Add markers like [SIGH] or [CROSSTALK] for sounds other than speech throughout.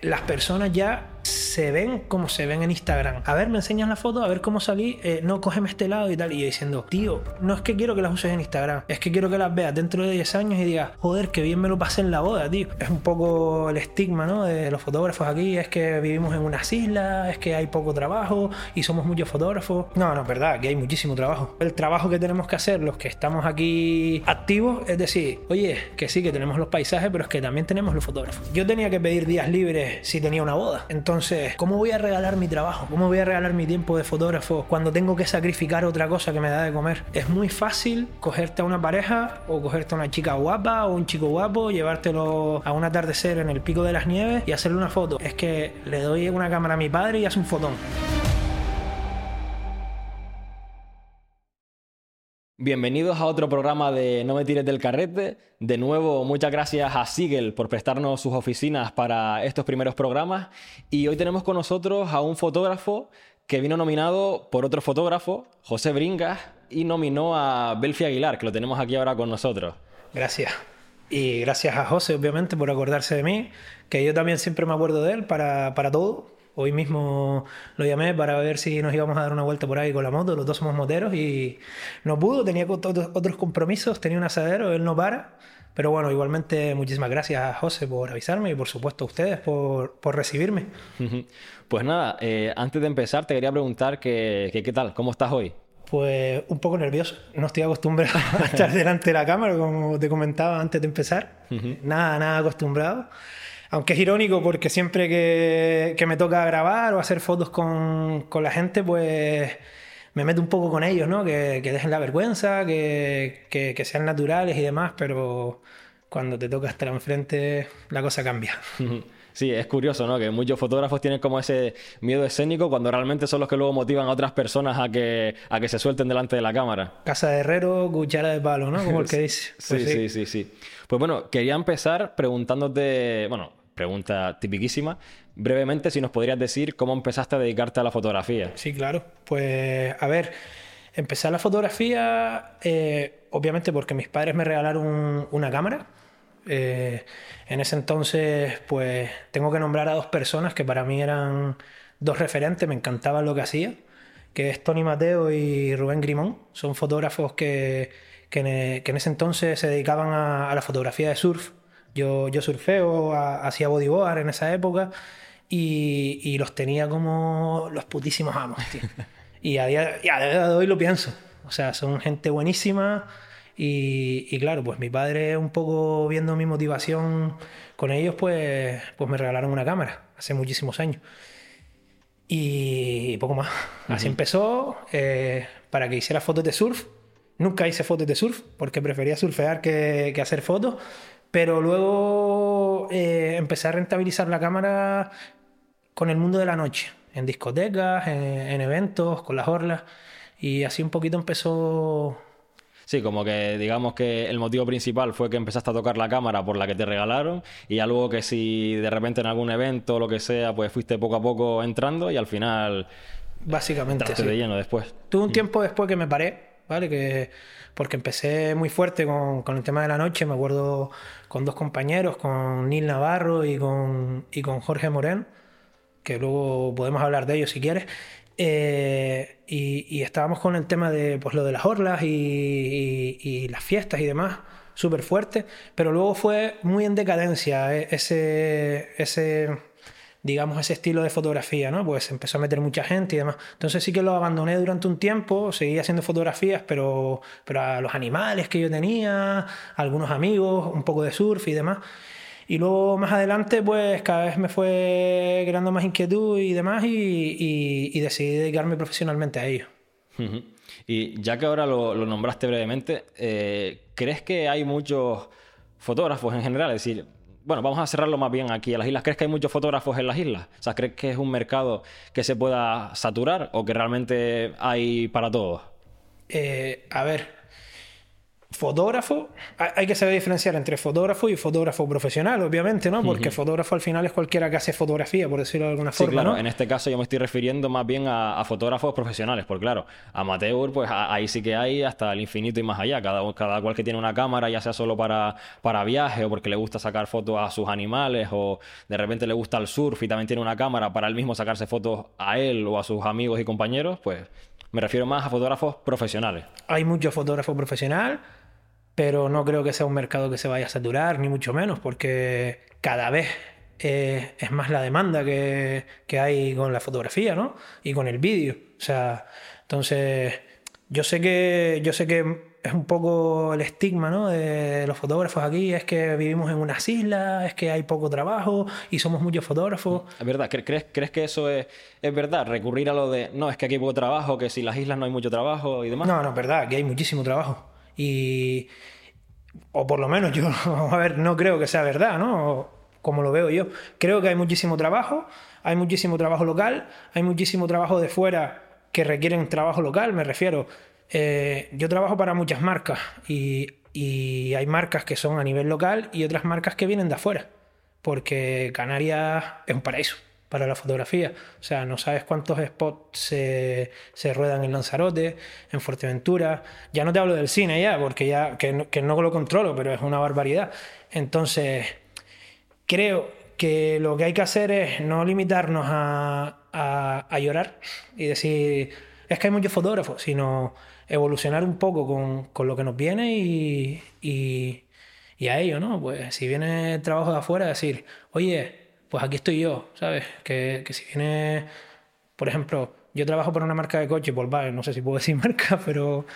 Las personas ya se ven como se ven en Instagram. A ver, me enseñas la foto, a ver cómo salí, eh, no, cógeme este lado y tal. Y yo diciendo, tío, no es que quiero que las uses en Instagram, es que quiero que las veas dentro de 10 años y digas, joder, que bien me lo pasé en la boda, tío. Es un poco el estigma, ¿no? De los fotógrafos aquí, es que vivimos en unas islas, es que hay poco trabajo y somos muchos fotógrafos. No, no, es verdad, que hay muchísimo trabajo. El trabajo que tenemos que hacer los que estamos aquí activos es decir, oye, que sí, que tenemos los paisajes, pero es que también tenemos los fotógrafos. Yo tenía que pedir días libres si tenía una boda. Entonces, ¿cómo voy a regalar mi trabajo? ¿Cómo voy a regalar mi tiempo de fotógrafo cuando tengo que sacrificar otra cosa que me da de comer? Es muy fácil cogerte a una pareja o cogerte a una chica guapa o un chico guapo, llevártelo a un atardecer en el pico de las nieves y hacerle una foto. Es que le doy una cámara a mi padre y hace un fotón. Bienvenidos a otro programa de No me tires del carrete. De nuevo, muchas gracias a Sigel por prestarnos sus oficinas para estos primeros programas. Y hoy tenemos con nosotros a un fotógrafo que vino nominado por otro fotógrafo, José Bringas, y nominó a Belfi Aguilar, que lo tenemos aquí ahora con nosotros. Gracias. Y gracias a José, obviamente, por acordarse de mí, que yo también siempre me acuerdo de él para, para todo Hoy mismo lo llamé para ver si nos íbamos a dar una vuelta por ahí con la moto, los dos somos moteros y no pudo, tenía otros compromisos, tenía un asadero, él no para. Pero bueno, igualmente muchísimas gracias a José por avisarme y por supuesto a ustedes por, por recibirme. Pues nada, eh, antes de empezar te quería preguntar que, qué tal, ¿cómo estás hoy? Pues un poco nervioso, no estoy acostumbrado [LAUGHS] a estar delante de la cámara, como te comentaba antes de empezar. Nada, nada acostumbrado. Aunque es irónico porque siempre que, me toca grabar o hacer fotos con, la gente, pues me meto un poco con ellos, ¿no? Que, dejen la vergüenza, que, sean naturales y demás, pero cuando te toca estar enfrente, la cosa cambia. [LAUGHS] Sí, es curioso, ¿no? Que muchos fotógrafos tienen como ese miedo escénico cuando realmente son los que luego motivan a otras personas a que, a que se suelten delante de la cámara. Casa de herrero, cuchara de palo, ¿no? Como el [LAUGHS] que dice. Pues sí, sí, sí, sí. Pues bueno, quería empezar preguntándote, bueno, pregunta tipiquísima. Brevemente, si nos podrías decir cómo empezaste a dedicarte a la fotografía. Sí, claro. Pues, a ver, empecé a la fotografía, eh, obviamente porque mis padres me regalaron una cámara. Eh, en ese entonces, pues, tengo que nombrar a dos personas que para mí eran dos referentes, me encantaban lo que hacía, que es Tony Mateo y Rubén Grimón. Son fotógrafos que, que, en, ese entonces se dedicaban a la fotografía de surf yo, yo surfeo, hacía bodyboard en esa época y, los tenía como los putísimos amos, tío. [LAUGHS] Y a día, de hoy lo pienso. O sea, son gente buenísima y, claro, pues mi padre un poco viendo mi motivación con ellos, pues, pues me regalaron una cámara hace muchísimos años. Y poco más. Así empezó eh, para que hiciera fotos de surf. Nunca hice fotos de surf porque prefería surfear que, que hacer fotos. Pero luego eh, empecé a rentabilizar la cámara con el mundo de la noche, en discotecas, en, eventos, con las orlas. Y así un poquito empezó Sí, como que digamos que el motivo principal fue que empezaste a tocar la cámara por la que te regalaron y algo que si de repente en algún evento o lo que sea, pues fuiste poco a poco entrando y al final... Básicamente. Sí. de lleno después. Tuve un mm. tiempo después que me paré, ¿vale? Que, porque empecé muy fuerte con, con el tema de la noche, me acuerdo con dos compañeros, con Nil Navarro y con, y con Jorge Morén, que luego podemos hablar de ellos si quieres. Eh, y, estábamos con el tema de pues, lo de las orlas y, y las fiestas y demás, súper fuerte, pero luego fue muy en decadencia eh, ese, ese digamos, ese estilo de fotografía, ¿no? Pues empezó a meter mucha gente y demás. Entonces sí que lo abandoné durante un tiempo, seguí haciendo fotografías, pero, pero a los animales que yo tenía, algunos amigos, un poco de surf y demás. Y luego más adelante, pues cada vez me fue creando más inquietud y demás y, y, decidí dedicarme profesionalmente a ello. Y ya que ahora lo, nombraste brevemente, eh, ¿crees que hay muchos fotógrafos en general? Es decir, bueno, vamos a cerrarlo más bien aquí a las islas. ¿Crees que hay muchos fotógrafos en las islas? O sea, ¿crees que es un mercado que se pueda saturar o que realmente hay para todos? Eh, a ver, fotógrafo, hay que saber diferenciar entre fotógrafo y fotógrafo profesional, obviamente, ¿no? Porque fotógrafo al final es cualquiera que hace fotografía, por decirlo de alguna sí, forma. Claro, en este caso yo me estoy refiriendo más bien a, fotógrafos profesionales, porque claro, amateur, pues ahí sí que hay hasta el infinito y más allá. Cada, cada cual que tiene una cámara, ya sea solo para, para viaje o porque le gusta sacar fotos a sus animales o de repente le gusta el surf y también tiene una cámara para él mismo sacarse fotos a él o a sus amigos y compañeros, pues me refiero más a fotógrafos profesionales. Hay muchos fotógrafos profesionales pero no creo que sea un mercado que se vaya a saturar, ni mucho menos, porque cada vez eh, es más la demanda que, que, hay con la fotografía, ¿no? Y con el vídeo. O sea, entonces, yo sé que, yo sé que es un poco el estigma ¿no? de los fotógrafos aquí, es que vivimos en unas islas, es que hay poco trabajo y somos muchos fotógrafos. Es verdad, ¿crees, crees que eso es, es verdad? Recurrir a lo de, no, es que aquí hay poco trabajo, que si las islas no hay mucho trabajo y demás. No, no, es verdad, aquí hay muchísimo trabajo. Y, o por lo menos yo, [LAUGHS] a ver, no creo que sea verdad, ¿no? Como lo veo yo. Creo que hay muchísimo trabajo, hay muchísimo trabajo local, hay muchísimo trabajo de fuera que requieren trabajo local, me refiero. Eh, yo trabajo para muchas marcas y, y hay marcas que son a nivel local y otras marcas que vienen de afuera, porque Canarias es un paraíso para la fotografía. O sea, no sabes cuántos spots se, se, ruedan en Lanzarote, en Fuerteventura. Ya no te hablo del cine ya, porque ya que no, lo controlo, pero es una barbaridad. Entonces, creo que lo que hay que hacer es no limitarnos a, a, a llorar y decir, es que hay muchos fotógrafos, sino evolucionar un poco con, con lo que nos viene y, y, y a ello, ¿no? Pues si viene trabajo de afuera, decir, oye, pues aquí estoy yo, ¿sabes? Que, si viene, por ejemplo, yo trabajo para una marca de coche, Volkswagen, no sé si puedo decir [LAUGHS] marca, pero...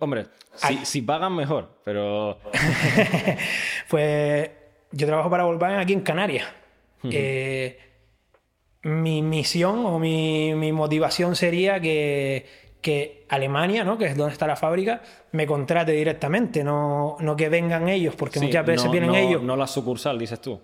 Hombre, si, pagan mejor, pero... [LAUGHS] pues yo trabajo para Volkswagen aquí en Canarias. Eh, mi misión o mi, motivación sería que, que, Alemania, ¿no? que es donde está la fábrica, me contrate directamente, no, no que vengan ellos, porque muchas veces vienen ellos. No la sucursal, dices tú.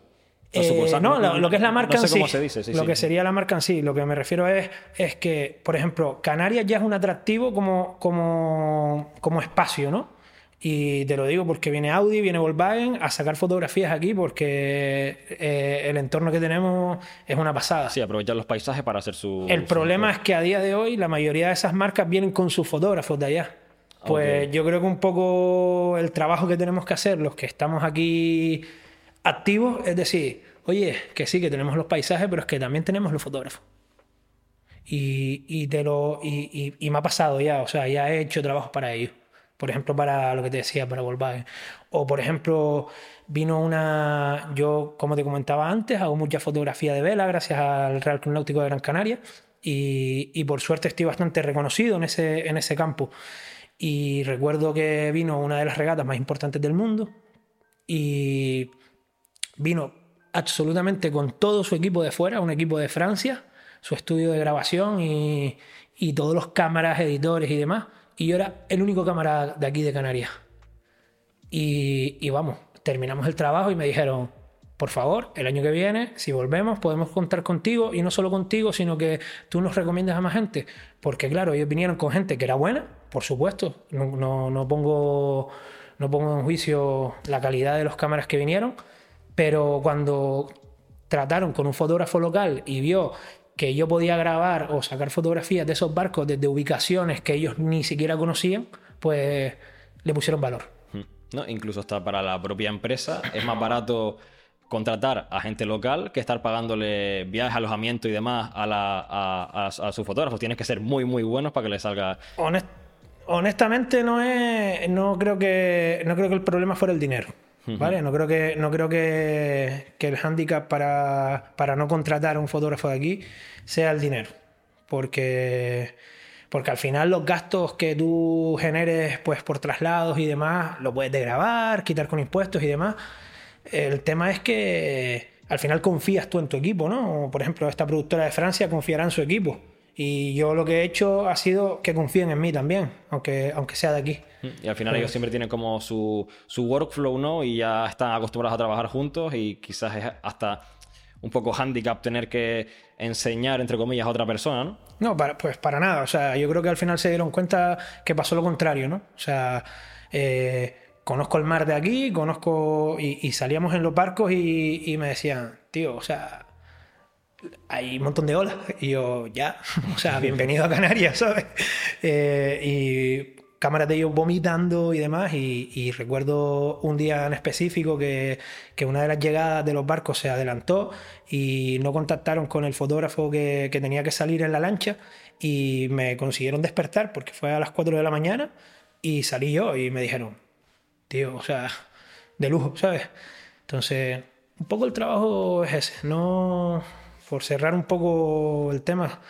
Eh, no, lo, que es la marca en sí. lo que sería la marca en sí. Lo que me refiero es, es que, por ejemplo, Canarias ya es un atractivo como, como, como espacio, ¿no? Y te lo digo porque viene Audi, viene Volkswagen a sacar fotografías aquí porque eh, el entorno que tenemos es una pasada. Sí, aprovechar los paisajes para hacer su... El problema es que a día de hoy la mayoría de esas marcas vienen con sus fotógrafos de allá. Pues yo creo que un poco el trabajo que tenemos que hacer, los que estamos aquí activos, es decir, oye, que sí, que tenemos los paisajes, pero es que también tenemos los fotógrafos. Y, y, te lo, y, y, me ha pasado ya, o sea, ya he hecho trabajos para ellos. Por ejemplo, para lo que te decía, para Volkswagen. O, por ejemplo, vino una. Yo, como te comentaba antes, hago mucha fotografía de vela gracias al Real Club Náutico de Gran Canaria. Y, y, por suerte estoy bastante reconocido en ese, en ese campo. Y recuerdo que vino una de las regatas más importantes del mundo. Y vino absolutamente con todo su equipo de fuera, un equipo de Francia, su estudio de grabación y, todos los cámaras, editores y demás. Y yo era el único cámara de aquí de Canarias. Y, y, vamos, terminamos el trabajo y me dijeron, por favor, el año que viene, si volvemos, podemos contar contigo y no solo contigo, sino que tú nos recomiendas a más gente. Porque claro, ellos vinieron con gente que era buena, por supuesto, no, pongo, no pongo en juicio la calidad de los cámaras que vinieron, pero cuando trataron con un fotógrafo local y vio que yo podía grabar o sacar fotografías de esos barcos desde ubicaciones que ellos ni siquiera conocían, pues le pusieron valor. Hmm. No, incluso hasta para la propia empresa es más barato contratar a gente local que estar pagándole viajes, alojamiento y demás a, la, a, sus fotógrafos. Tienes que ser muy, muy buenos para que les salga. honestamente, no es. No creo que. No creo que el problema fuera el dinero. ¿Vale? No creo que, no creo que, el hándicap para, para, no contratar a un fotógrafo de aquí sea el dinero. Porque, porque al final los gastos que tú generes pues, por traslados y demás, lo puedes grabar, quitar con impuestos y demás. El tema es que al final confías tú en tu equipo, ¿no? Por ejemplo, esta productora de Francia confiará en su equipo. Y yo lo que he hecho ha sido que confíen en mí también, aunque, aunque sea de aquí. Y al final ellos siempre tienen como su, su workflow, ¿no? Y ya están acostumbrados a trabajar juntos y quizás es hasta un poco handicap tener que enseñar, entre comillas, a otra persona, ¿no? No, pues para nada. O sea, yo creo que al final se dieron cuenta que pasó lo contrario, ¿no? O sea, Eh, conozco el mar de aquí, conozco. Y, salíamos en los barcos y, me decían, tío, o sea, hay un montón de olas. Y yo, ya, [LAUGHS] o sea, bienvenido a Canarias, [LAUGHS] ¿sabes? Eh, y cámaras de ellos vomitando y demás. Y, recuerdo un día en específico que, una de las llegadas de los barcos se adelantó y no contactaron con el fotógrafo que, tenía que salir en la lancha y me consiguieron despertar porque fue a las 4 de la mañana y salí yo y me dijeron, tío, o sea, de lujo, ¿sabes? Entonces, un poco el trabajo es ese, no, por cerrar un poco el tema,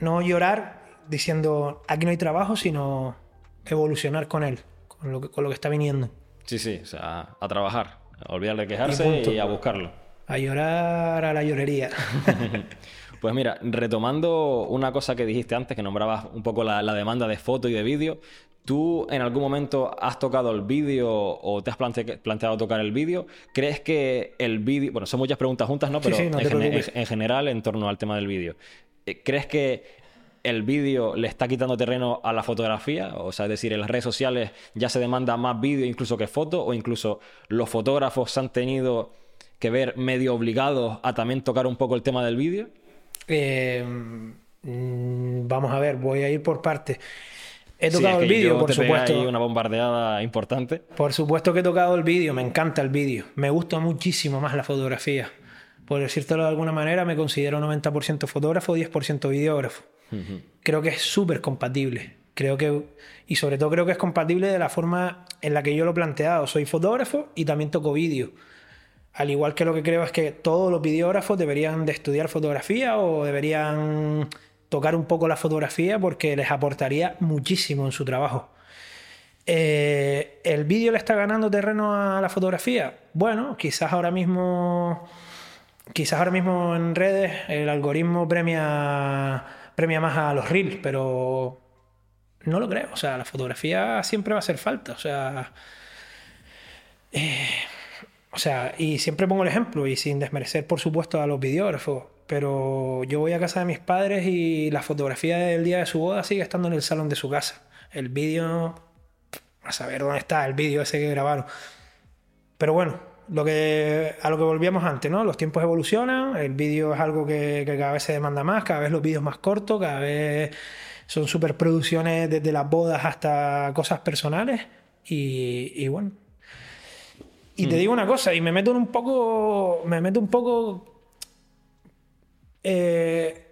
no llorar diciendo aquí no hay trabajo, sino evolucionar con él, con lo que, con lo que está viniendo. Sí, sí, o sea, a trabajar, a olvidar de quejarse y, a buscarlo. A llorar a la llorería. [LAUGHS] Pues mira, retomando una cosa que dijiste antes, que nombrabas un poco la, demanda de foto y de vídeo, ¿tú en algún momento has tocado el vídeo o te has planteado tocar el vídeo? ¿Crees que el vídeo, bueno, son muchas preguntas juntas, ¿no? Pero en, general en torno al tema del vídeo. Eh, ¿Crees que el vídeo le está quitando terreno a la fotografía, o sea, es decir, en las redes sociales ya se demanda más vídeo incluso que foto, o incluso los fotógrafos se han tenido que ver medio obligados a también tocar un poco el tema del vídeo. Eh, mm, vamos a ver, voy a ir por partes. He tocado el vídeo, por supuesto. una bombardeada importante. Por supuesto que he tocado el vídeo, me encanta el vídeo. Me gusta muchísimo más la fotografía. Por decírtelo de alguna manera, me considero 90% fotógrafo, 10% videógrafo. Creo que es súper compatible. Creo que, y sobre todo creo que es compatible de la forma en la que yo lo he planteado. Soy fotógrafo y también toco vídeo. Al igual que lo que creo es que todos los videógrafos deberían de estudiar fotografía o deberían tocar un poco la fotografía porque les aportaría muchísimo en su trabajo. Eh, ¿El vídeo le está ganando terreno a la fotografía? Bueno, quizás ahora mismo. Quizás ahora mismo en redes el algoritmo premia premia más a los reels, pero no lo creo. O sea, la fotografía siempre va a hacer falta. O sea. Eh, o sea, y siempre pongo el ejemplo, y sin desmerecer, por supuesto, a los videógrafos. Pero yo voy a casa de mis padres y la fotografía del día de su boda sigue estando en el salón de su casa. El vídeo. A saber dónde está el vídeo ese que grabaron. Pero bueno, lo que, a lo que volvíamos antes, ¿no? Los tiempos evolucionan, el vídeo es algo que, cada vez se demanda más, cada vez los vídeos más cortos, cada vez son superproducciones desde las bodas hasta cosas personales y, bueno. Y te mm. digo una cosa, y me meto un poco, me meto un poco eh,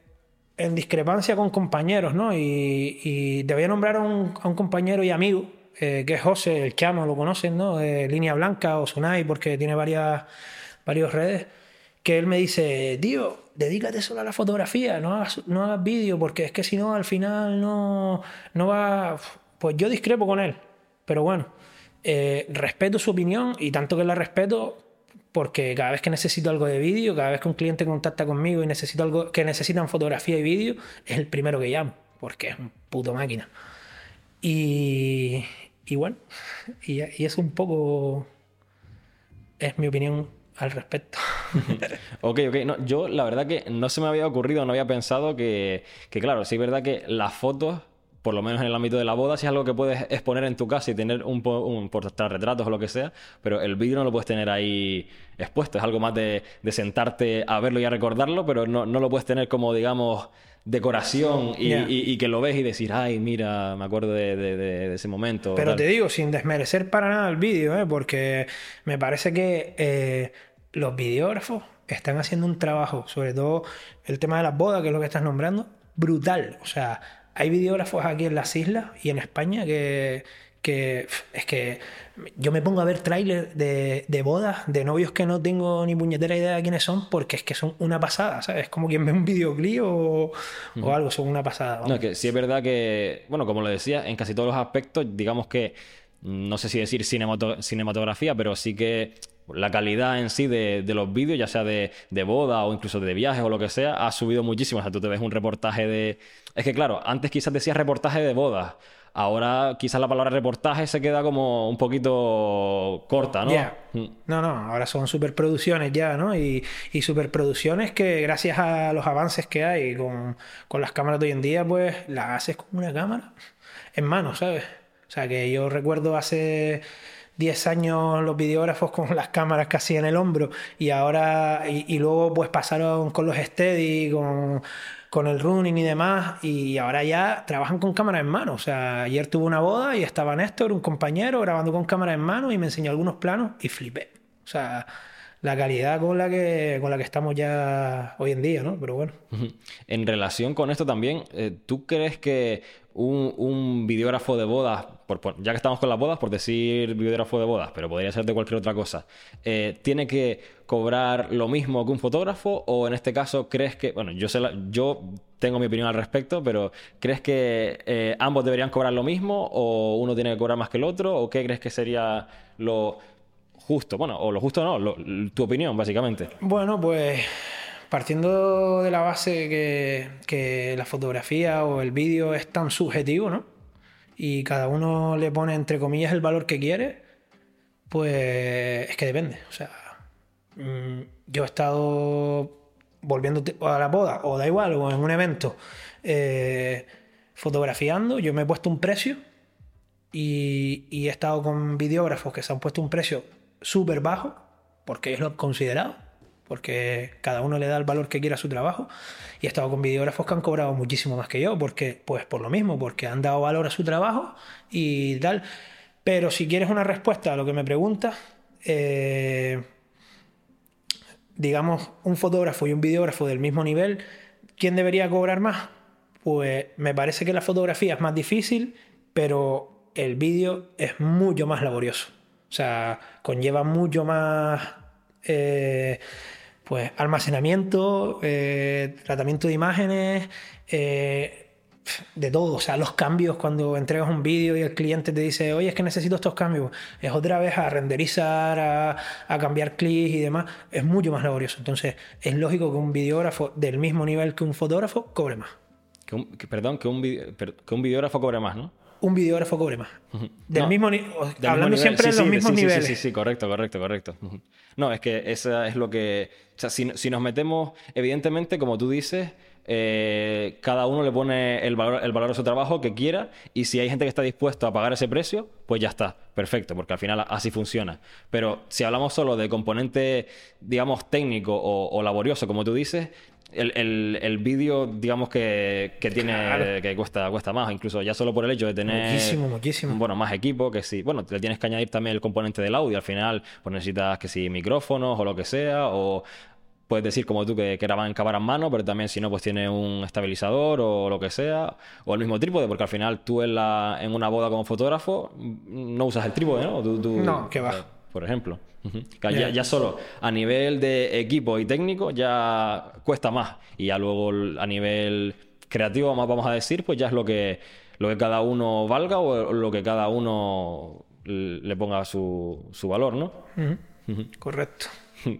en discrepancia con compañeros, ¿no? Y, y te voy a nombrar a un compañero y amigo eh, que es José, el chamo, lo conocen, ¿no? De Línea Blanca o Sunai, porque tiene varias, varias redes, que él me dice, tío, dedícate solo a la fotografía, no hagas, no hagas vídeo, porque es que si no, al final no, no va... Pues yo discrepo con él, pero bueno, eh, respeto su opinión y tanto que la respeto, porque cada vez que necesito algo de vídeo, cada vez que un cliente contacta conmigo y necesito algo que necesitan fotografía y vídeo, es el primero que llamo, porque es un puto máquina. Y, igual. Y, es un poco. Es mi opinión al respecto. [LAUGHS] ok, ok. No, yo la verdad que no se me había ocurrido, no había pensado que, que, claro, sí es verdad que las fotos, por lo menos en el ámbito de la boda, sí es algo que puedes exponer en tu casa y tener un, un retratos o lo que sea, pero el vídeo no lo puedes tener ahí expuesto. Es algo más de, de sentarte a verlo y a recordarlo, pero no, no lo puedes tener como, digamos, decoración y, que lo ves y decir, ay, mira, me acuerdo de, ese momento. Pero te digo, sin desmerecer para nada el vídeo, ¿eh? porque me parece que eh, los videógrafos están haciendo un trabajo, sobre todo el tema de las bodas, que es lo que estás nombrando, brutal. O sea, hay videógrafos aquí en las islas y en España que, que es que yo me pongo a ver trailers de, de, bodas de novios que no tengo ni puñetera idea de quiénes son porque es que son una pasada, ¿sabes? Es como quien ve un videoclip o, o algo, son una pasada. No, que sí es verdad que, bueno, como lo decía, en casi todos los aspectos, digamos que, no sé si decir cinematografía, pero sí que la calidad en sí de, los vídeos, ya sea de, de, boda o incluso de viajes o lo que sea, ha subido muchísimo. O sea, tú te ves un reportaje de... Es que claro, antes quizás decías reportaje de bodas Ahora quizás la palabra reportaje se queda como un poquito corta, ¿no? Mm. No, no, ahora son superproducciones ya, ¿no? Y, y superproducciones que gracias a los avances que hay con, con las cámaras de hoy en día, pues las haces con una cámara en mano, ¿sabes? O sea, que yo recuerdo hace 10 años los videógrafos con las cámaras casi en el hombro y ahora, y, luego pues pasaron con los steady, con, el running y demás, y ahora ya trabajan con cámara en mano. O sea, ayer tuve una boda y estaba Néstor, un compañero, grabando con cámara en mano y me enseñó algunos planos y flipé. O sea, la calidad con la que con la que estamos ya hoy en día, ¿no? Pero bueno. En relación con esto también, eh, ¿tú crees que un, videógrafo de bodas, ya que estamos con las bodas, por decir videógrafo de bodas, pero podría ser de cualquier otra cosa, eh, ¿tiene que cobrar lo mismo que un fotógrafo? O en este caso, ¿crees que, bueno, yo, sé yo tengo mi opinión al respecto, pero ¿crees que eh, ambos deberían cobrar lo mismo o uno tiene que cobrar más que el otro? ¿O qué crees que sería lo justo. Bueno, o lo justo no, tu opinión, básicamente. Bueno, pues partiendo de la base que, la fotografía o el vídeo es tan subjetivo, ¿no? Y cada uno le pone, entre comillas, el valor que quiere, pues es que depende. O sea, mm, yo he estado volviendo a la boda, o da igual, o en un evento, eh, fotografiando, yo me he puesto un precio y, he estado con videógrafos que se han puesto un precio súper bajo, porque es lo considerado, porque cada uno le da el valor que quiera a su trabajo. Y he estado con videógrafos que han cobrado muchísimo más que yo, porque, pues por lo mismo, porque han dado valor a su trabajo y tal. Pero si quieres una respuesta a lo que me preguntas, eh, digamos, un fotógrafo y un videógrafo del mismo nivel, ¿quién debería cobrar más? Pues me parece que la fotografía es más difícil, pero el vídeo es mucho más laborioso. O sea, conlleva mucho más eh, pues, almacenamiento, eh, tratamiento de imágenes, eh, de todo. O sea, los cambios cuando entregas un vídeo y el cliente te dice, oye, es que necesito estos cambios. Es otra vez a renderizar, a, cambiar clics y demás. Es mucho más laborioso. Entonces, es lógico que un videógrafo del mismo nivel que un fotógrafo cobre más. perdón, que un, que un videógrafo cobre más, ¿no? Un videógrafo cobre más. Del mismo hablando siempre de los mismos niveles. Sí, sí, correcto, correcto, correcto. No, es que eso es lo que. O sea, si, nos metemos, evidentemente, como tú dices, eh, cada uno le pone el valor, el valor a su trabajo que quiera y si hay gente que está dispuesto a pagar ese precio, pues ya está, perfecto, porque al final así funciona. Pero si hablamos solo de componente, digamos, técnico o laborioso, como tú dices, el, el, vídeo, digamos que, que tiene que cuesta, cuesta más, incluso ya solo por el hecho de tener muchísimo, muchísimo. Bueno, más equipo, que sí. Bueno, le tienes que añadir también el componente del audio. Al final, pues necesitas que si micrófonos o lo que sea, o puedes decir como tú que, que graban en cámara en mano, pero también si no, pues tiene un estabilizador o lo que sea, o el mismo trípode, porque al final tú en, la, en una boda como fotógrafo no usas el trípode, ¿no? no, que va. Eh, por ejemplo. Ya, solo a nivel de equipo y técnico ya cuesta más. Y ya luego a nivel creativo, más vamos a decir, pues ya es lo que, lo que cada uno valga o lo que cada uno le ponga su, su valor, ¿no? Correcto. [LAUGHS]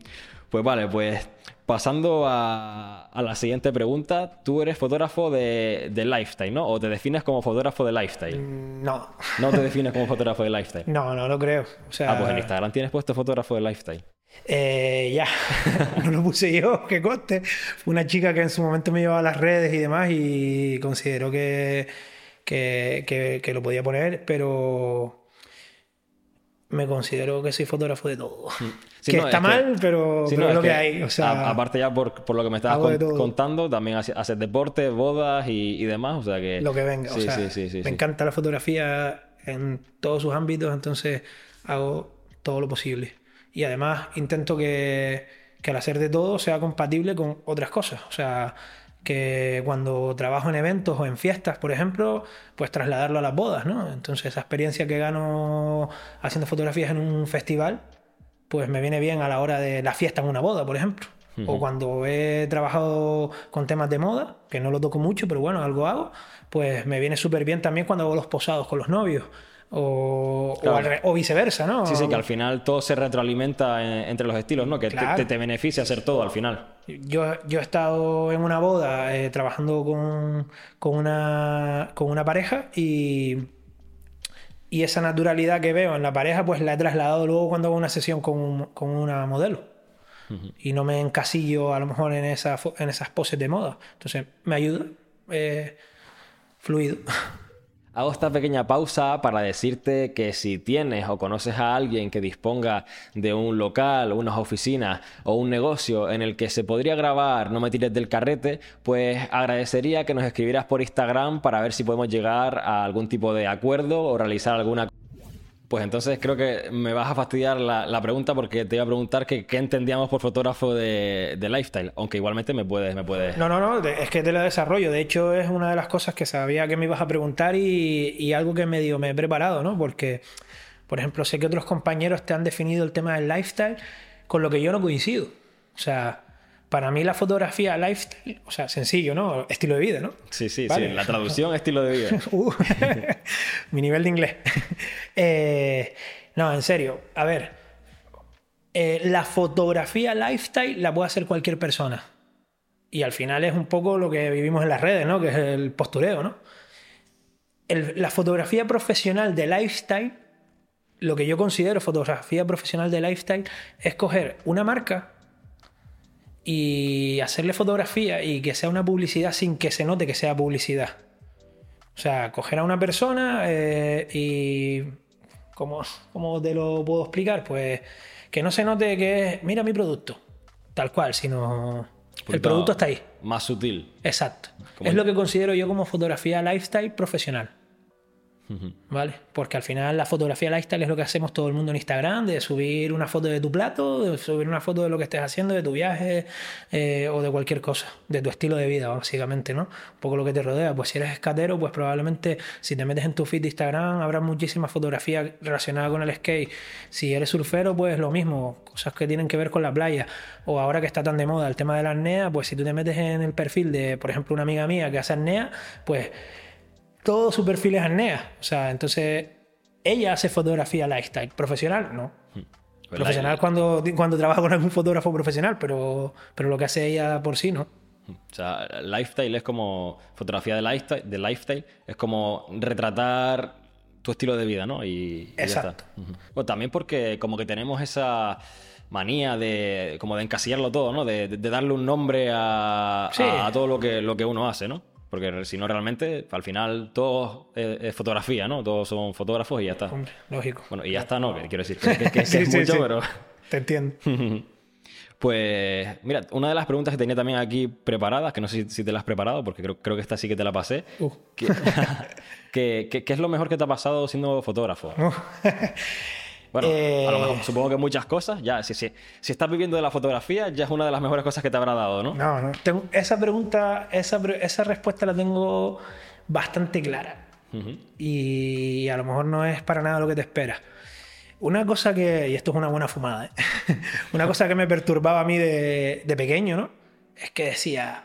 Pues vale, pues pasando a, la siguiente pregunta, tú eres fotógrafo de, lifestyle, ¿no? ¿O te defines como fotógrafo de lifestyle? Mm, no. ¿No te defines como fotógrafo de lifestyle? [LAUGHS] No, no lo creo. Ah, pues en Instagram tienes puesto fotógrafo de lifestyle. Eh, ya, [LAUGHS] no lo puse yo, [LAUGHS] que coste. Fue una chica que en su momento me llevaba a las redes y demás y consideró que, que, que lo podía poner, pero me considero que soy fotógrafo de todo. Mm. que está mal, pero, es lo que, hay. aparte ya por, lo que me estabas contando, también haces deporte, bodas y, demás. O sea que... Lo que venga. o sea, me encanta la fotografía en todos sus ámbitos, entonces hago todo lo posible. Y además intento que, que al hacer de todo sea compatible con otras cosas. O sea, que cuando trabajo en eventos o en fiestas, por ejemplo, pues trasladarlo a las bodas, ¿no? Entonces esa experiencia que gano haciendo fotografías en un festival, pues me viene bien a la hora de la fiesta en una boda, por ejemplo. O cuando he trabajado con temas de moda, que no lo toco mucho, pero bueno, algo hago, pues me viene súper bien también cuando hago los posados con los novios o, o, viceversa, ¿no? Sí, sí, que al final todo se retroalimenta entre los estilos, ¿no? Que te, te, beneficia hacer todo al final. Yo, yo he estado en una boda eh, trabajando con, con, una, con una pareja y, y esa naturalidad que veo en la pareja, pues la he trasladado luego cuando hago una sesión con, con una modelo. Y no me encasillo a lo mejor en, esa, en esas poses de moda. Entonces, me ayuda. Eh, fluido. [LAUGHS] Hago esta pequeña pausa para decirte que si tienes o conoces a alguien que disponga de un local, unas oficinas o un negocio en el que se podría grabar No me tires del carrete, pues agradecería que nos escribieras por Instagram para ver si podemos llegar a algún tipo de acuerdo o realizar alguna pues entonces creo que me vas a fastidiar la, pregunta porque te iba a preguntar que, qué entendíamos por fotógrafo de, lifestyle, aunque igualmente me puedes, me puedes... No, no, no, es que te lo desarrollo. De hecho, es una de las cosas que sabía que me ibas a preguntar y, algo que medio me he preparado, ¿no? Porque, por ejemplo, sé que otros compañeros te han definido el tema del lifestyle con lo que yo no coincido. O sea, para mí la fotografía lifestyle, o sea, sencillo, ¿no? Estilo de vida, ¿no? Sí, sí, sí. La traducción estilo de vida. [LAUGHS] Uh, [LAUGHS] mi nivel de inglés. [LAUGHS] Eh, no, en serio. A ver, eh, la fotografía lifestyle la puede hacer cualquier persona. Y al final es un poco lo que vivimos en las redes, ¿no? Que es el postureo, ¿no? la fotografía profesional de lifestyle, lo que yo considero fotografía profesional de lifestyle, es coger una marca y hacerle fotografía y que sea una publicidad sin que se note que sea publicidad. O sea, coger a una persona eh, y... ¿cómo, ¿Cómo te lo puedo explicar? Pues que no se note que es, mira mi producto, tal cual, sino... el producto está ahí. Más sutil. Exacto. Es lo que considero yo como fotografía lifestyle profesional. ¿Vale? Porque al final la fotografía lifestyle es lo que hacemos todo el mundo en Instagram, de subir una foto de tu plato, de subir una foto de lo que estés haciendo, de tu viaje eh, o de cualquier cosa, de tu estilo de vida, básicamente, ¿no? Un poco lo que te rodea. Pues si eres escatero, pues probablemente si te metes en tu feed de Instagram habrá muchísimas fotografías relacionadas con el skate. Si eres surfero, pues lo mismo, cosas que tienen que ver con la playa. O ahora que está tan de moda el tema de la apnea, pues si tú te metes en el perfil de, por ejemplo, una amiga mía que hace apnea, pues todo su perfil es Arnea. O sea, entonces ella hace fotografía lifestyle. Profesional, no. Hmm. Profesional cuando, cuando trabaja con algún fotógrafo profesional, pero, pero lo que hace ella por sí, ¿no? Hmm. O sea, lifestyle es como fotografía de lifestyle, de lifestyle es como retratar tu estilo de vida, ¿no? Y, Exacto. Bueno, también porque como que tenemos esa manía de como de encasillarlo todo, ¿no? De, darle un nombre a, a, todo lo que, lo que uno hace, ¿no? Porque si no, realmente, al final todo es, fotografía, ¿no? Todos son fotógrafos y ya está. lógico. Bueno, y ya está, ¿no? Quiero decir que, [LAUGHS] es mucho, pero... Te entiendo. [LAUGHS] Pues, mira, una de las preguntas que tenía también aquí preparadas, que no sé si, te las has preparado, porque creo, creo, que esta sí que te la pasé. Uh. [LAUGHS] ¿Qué, es lo mejor que te ha pasado siendo fotógrafo? Uh. Bueno, a lo mejor, eh, supongo que muchas cosas. Ya, si, si, si, estás viviendo de la fotografía, ya es una de las mejores cosas que te habrá dado, ¿no? No, no. Tengo, esa pregunta, esa, esa respuesta la tengo bastante clara. Y a lo mejor no es para nada lo que te esperas. Una cosa que, y esto es una buena fumada, ¿eh? [LAUGHS] una cosa que me perturbaba a mí de, de, pequeño, ¿no? Es que decía,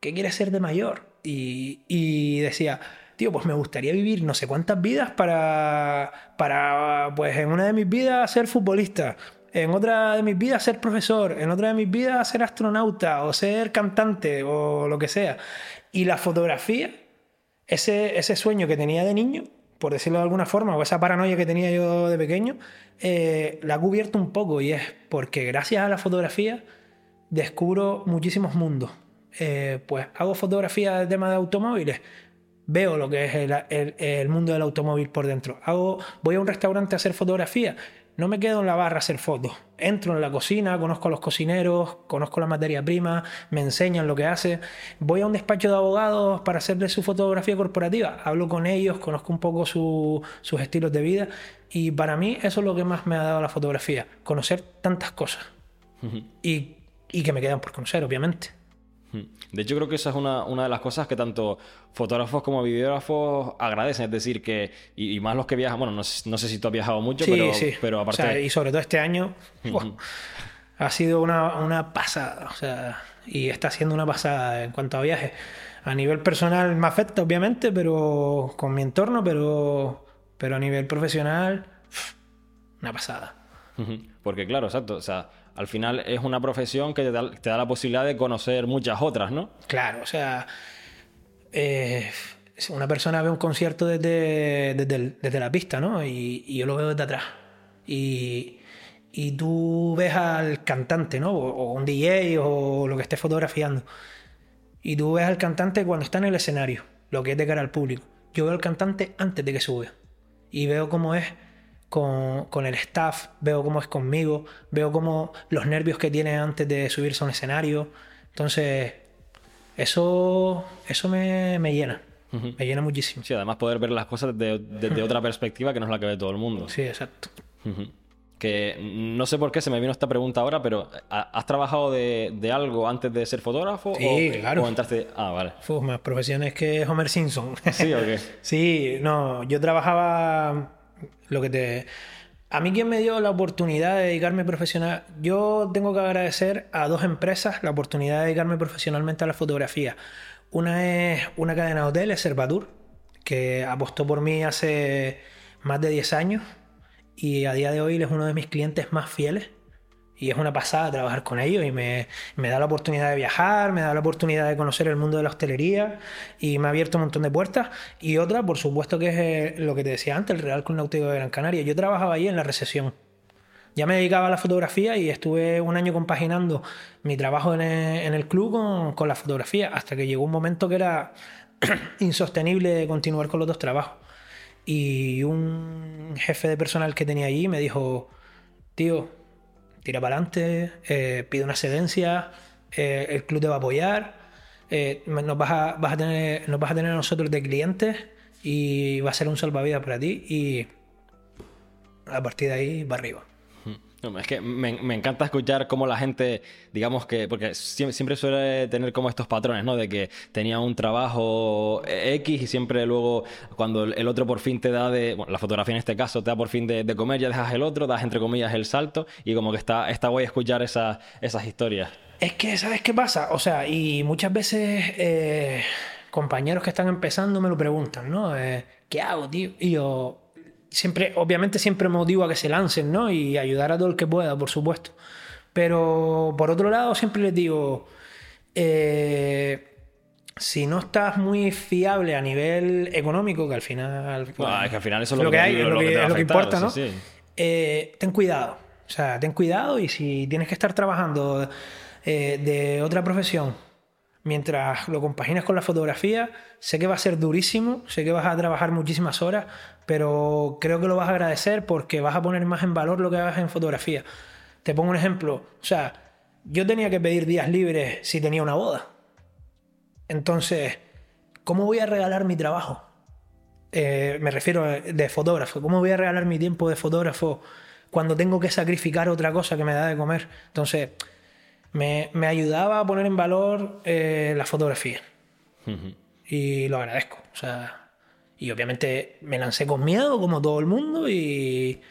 ¿qué quieres ser de mayor? Y, y decía, pues me gustaría vivir no sé cuántas vidas para, para, pues en una de mis vidas ser futbolista, en otra de mis vidas ser profesor, en otra de mis vidas ser astronauta o ser cantante o lo que sea. Y la fotografía, ese, ese sueño que tenía de niño, por decirlo de alguna forma, o esa paranoia que tenía yo de pequeño, eh, la ha cubierto un poco y es porque gracias a la fotografía descubro muchísimos mundos. Eh, pues hago fotografía de tema de automóviles, veo lo que es el, mundo del automóvil por dentro. Hago, voy a un restaurante a hacer fotografía, no me quedo en la barra a hacer fotos. Entro en la cocina, conozco a los cocineros, conozco la materia prima, me enseñan lo que hace. Voy a un despacho de abogados para hacerle su fotografía corporativa. Hablo con ellos, conozco un poco sus estilos de vida. Y para mí eso es lo que más me ha dado la fotografía. Conocer tantas cosas. y, y que me quedan por conocer, obviamente. De hecho, creo que esa es una, una, de las cosas que tanto fotógrafos como videógrafos agradecen. Es decir, que, y, más los que viajan, bueno, no, sé si tú has viajado mucho, pero, pero aparte. y sobre todo este año, ha sido una, una, pasada. O sea, y está siendo una pasada en cuanto a viajes. A nivel personal me afecta, obviamente, pero con mi entorno, pero, pero a nivel profesional, una pasada. Porque, claro, exacto. O sea al final es una profesión que te da, la posibilidad de conocer muchas otras, ¿no? Claro, o sea, eh, una persona ve un concierto desde, desde, la pista, ¿no? Y, yo lo veo desde atrás. Y, tú ves al cantante, ¿no? O, un DJ o lo que esté fotografiando. Y tú ves al cantante cuando está en el escenario, lo que es de cara al público. yo veo al cantante antes de que sube. Y veo cómo es con, con, el staff, veo cómo es conmigo, veo cómo los nervios que tiene antes de subirse a un escenario. Entonces, eso, eso me, me llena. Me llena muchísimo. Sí, además poder ver las cosas desde, otra perspectiva que no es la que ve todo el mundo. Sí, exacto. Que no sé por qué se me vino esta pregunta ahora, pero ¿has trabajado de, algo antes de ser fotógrafo? Sí, claro. O entraste... Ah, vale. Uf, más profesiones que Homer Simpson. ¿Sí o qué? [LAUGHS] sí, no, yo trabajaba lo que te... A mí quien me dio la oportunidad de dedicarme profesional, yo tengo que agradecer a dos empresas la oportunidad de dedicarme profesionalmente a la fotografía. Una es una cadena de hoteles, Servatur, que apostó por mí hace más de 10 años y a día de hoy es uno de mis clientes más fieles. Y es una pasada trabajar con ellos y me, da la oportunidad de viajar, me da la oportunidad de conocer el mundo de la hostelería y me ha abierto un montón de puertas. Y otra, por supuesto, que es eh, lo que te decía antes, el Real Club Náutico de Gran Canaria. Yo trabajaba ahí en la recesión. Ya me dedicaba a la fotografía y estuve un año compaginando mi trabajo en el, club con, con la fotografía, hasta que llegó un momento que era [CLEARS THROAT] insostenible continuar con los dos trabajos. Y un jefe de personal que tenía allí me dijo, tío, tira para adelante, eh, pide una excedencia, eh, el club te va a apoyar, eh, nos, vas a, vas a tener, nos vas a tener a nosotros de clientes y va a ser un salvavidas para ti y a partir de ahí va arriba. Es que me, encanta escuchar cómo la gente, digamos que, porque siempre, suele tener como estos patrones, ¿no? De que tenía un trabajo X y siempre luego cuando el otro por fin te da de, bueno, la fotografía en este caso te da por fin de, comer, ya dejas el otro, das entre comillas el salto y como que está, está guay escuchar esas, esas historias. Es que, ¿sabes qué pasa? O sea, y muchas veces eh, compañeros que están empezando me lo preguntan, ¿no? Eh, ¿Qué hago, tío? Y yo siempre, obviamente siempre motivo a que se lancen, ¿no? Y ayudar a todo el que pueda, por supuesto. Pero por otro lado, siempre les digo, eh, si no estás muy fiable a nivel económico, que al final... es que al final eso es lo, que, hay, lo, que, importa, ¿no? Eh, ten cuidado. O sea, ten cuidado y si tienes que estar trabajando eh, de otra profesión mientras lo compaginas con la fotografía, sé que va a ser durísimo, sé que vas a trabajar muchísimas horas, pero creo que lo vas a agradecer porque vas a poner más en valor lo que hagas en fotografía. Te pongo un ejemplo, o sea, yo tenía que pedir días libres si tenía una boda. Entonces, ¿cómo voy a regalar mi trabajo? Eh, me refiero de fotógrafo. ¿Cómo voy a regalar mi tiempo de fotógrafo cuando tengo que sacrificar otra cosa que me da de comer? Entonces, me, ayudaba a poner en valor eh, la fotografía. Y lo agradezco. O sea, y obviamente me lancé con miedo, como todo el mundo, y,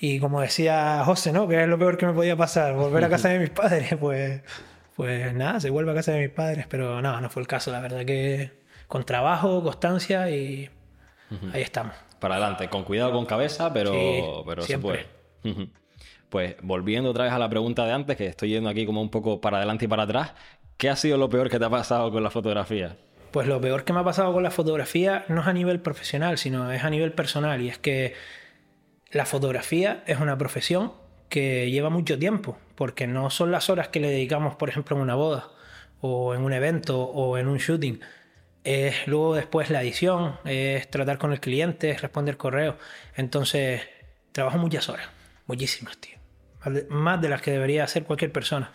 y como decía José, ¿no? Que es lo peor que me podía pasar, volver a casa de mis [LAUGHS] padres. Pues, pues nada, se vuelve a casa de mis padres, pero no, no fue el caso. La verdad que con trabajo, constancia y ahí estamos. Para adelante, con cuidado, con cabeza, pero, pero se puede. Pues volviendo otra vez a la pregunta de antes, que estoy yendo aquí como un poco para adelante y para atrás, ¿qué ha sido lo peor que te ha pasado con la fotografía? Pues lo peor que me ha pasado con la fotografía no es a nivel profesional, sino es a nivel personal. Y es que la fotografía es una profesión que lleva mucho tiempo, porque no son las horas que le dedicamos, por ejemplo, en una boda, o en un evento, o en un shooting. Es luego después la edición, es tratar con el cliente, es responder correos. Entonces, trabajo muchas horas, muchísimas, tío más de las que debería hacer cualquier persona.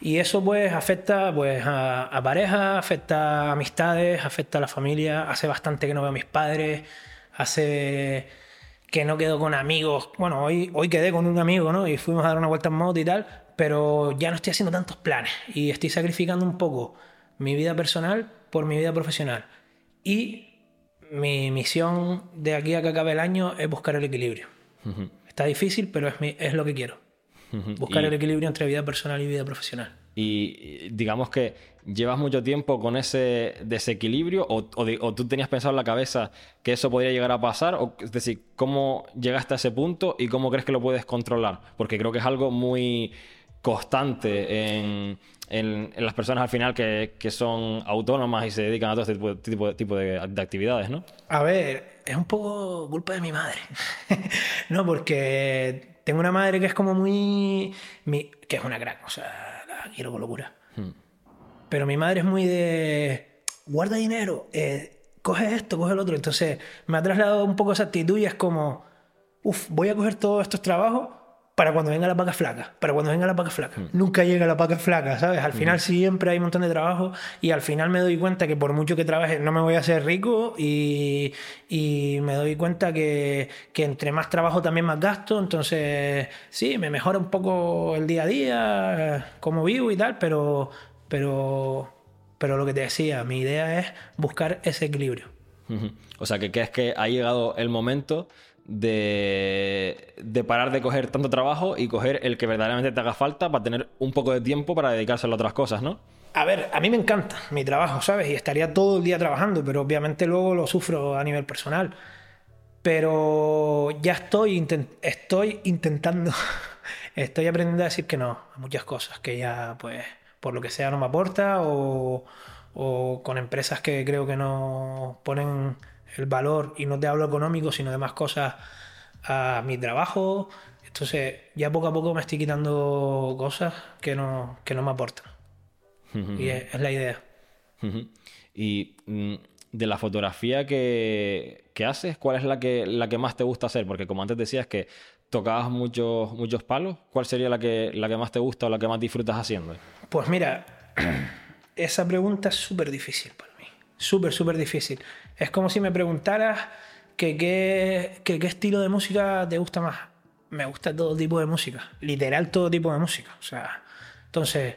Y eso pues afecta pues a, a pareja, afecta a amistades, afecta a la familia. Hace bastante que no veo a mis padres, hace que no quedo con amigos. Bueno, hoy, hoy quedé con un amigo, ¿no? Y fuimos a dar una vuelta en moto y tal, pero ya no estoy haciendo tantos planes y estoy sacrificando un poco mi vida personal por mi vida profesional. Y mi misión de aquí a que acabe el año es buscar el equilibrio. Está difícil, pero es, es lo que quiero. Buscar el equilibrio entre vida personal y vida profesional. Y digamos que llevas mucho tiempo con ese desequilibrio o, tú tenías pensado en la cabeza que eso podría llegar a pasar, o, es decir, ¿cómo llegaste a ese punto y cómo crees que lo puedes controlar? Porque creo que es algo muy constante en, las personas al final que, son autónomas y se dedican a todo este tipo, tipo, de, de, actividades, ¿no? A ver, es un poco culpa de mi madre. [LAUGHS] no, porque tengo una madre que es como muy. que es una crack, o sea, la quiero con locura. Hmm. Pero mi madre es muy de. Guarda dinero, eh, coge esto, coge el otro. Entonces me ha trasladado un poco esa actitud y es como, uff, voy a coger todos estos trabajos para cuando venga la paca flaca, para cuando venga la paca flaca. Nunca llega la paca flaca, ¿sabes? Al final siempre hay un montón de trabajo y al final me doy cuenta que por mucho que trabaje no me voy a hacer rico y, y me doy cuenta que, que, entre más trabajo también más gasto, entonces sí, me mejora un poco el día a día, cómo vivo y tal, pero, pero, pero lo que te decía, mi idea es buscar ese equilibrio. O sea, que crees que ha llegado el momento de, parar de coger tanto trabajo y coger el que verdaderamente te haga falta para tener un poco de tiempo para dedicárselo a otras cosas, ¿no? A ver, a mí me encanta mi trabajo, ¿sabes? Y estaría todo el día trabajando, pero obviamente luego lo sufro a nivel personal. Pero ya estoy, estoy intentando, [LAUGHS] estoy aprendiendo a decir que no a muchas cosas, que ya, pues, por lo que sea, no me aporta o, o con empresas que creo que no ponen el valor, y no te hablo económico, sino de más cosas a mi trabajo. Entonces, ya poco a poco me estoy quitando cosas que no, que no me aportan. [LAUGHS] y es, la idea. [LAUGHS] y mm, de la fotografía que, que, haces, ¿cuál es la que, la que más te gusta hacer? Porque como antes decías que tocabas muchos, muchos palos, ¿cuál sería la que, la que más te gusta o la que más disfrutas haciendo? Pues mira, [CLEARS THROAT] esa pregunta es súper difícil para. Súper, súper difícil. Es como si me preguntaras que qué estilo de música te gusta más. Me gusta todo tipo de música, literal todo tipo de música. O sea, entonces,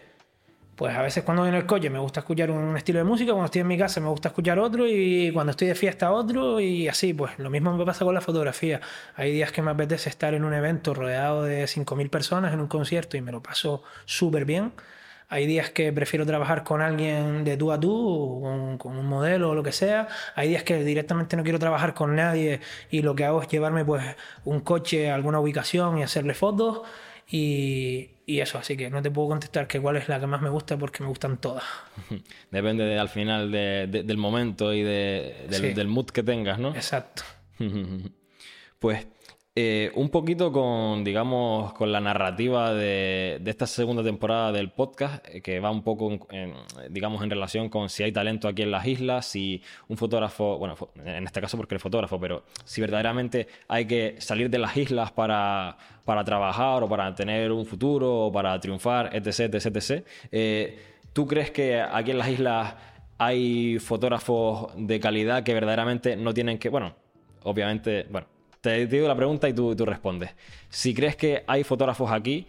pues a veces cuando voy en el coche me gusta escuchar un estilo de música, cuando estoy en mi casa me gusta escuchar otro y cuando estoy de fiesta otro y así, pues lo mismo me pasa con la fotografía. Hay días que me apetece estar en un evento rodeado de 5.000 personas en un concierto y me lo paso súper bien hay días que prefiero trabajar con alguien de tú a tú, con, con, un modelo o lo que sea. Hay días que directamente no quiero trabajar con nadie y lo que hago es llevarme pues un coche a alguna ubicación y hacerle fotos. Y, y, eso, así que no te puedo contestar que cuál es la que más me gusta porque me gustan todas. [LAUGHS] Depende de, al final de, del momento y de, del, del mood que tengas, ¿no? Exacto. [LAUGHS] pues eh, un poquito con, digamos, con la narrativa de, esta segunda temporada del podcast, eh, que va un poco, en, digamos, en relación con si hay talento aquí en las islas, si un fotógrafo, bueno, en este caso porque eres fotógrafo, pero si verdaderamente hay que salir de las islas para, para trabajar o para tener un futuro o para triunfar, etc., etc., etc. Eh, ¿Tú crees que aquí en las islas hay fotógrafos de calidad que verdaderamente no tienen que, bueno, obviamente, bueno, te digo la pregunta y tú, tú respondes. Si crees que hay fotógrafos aquí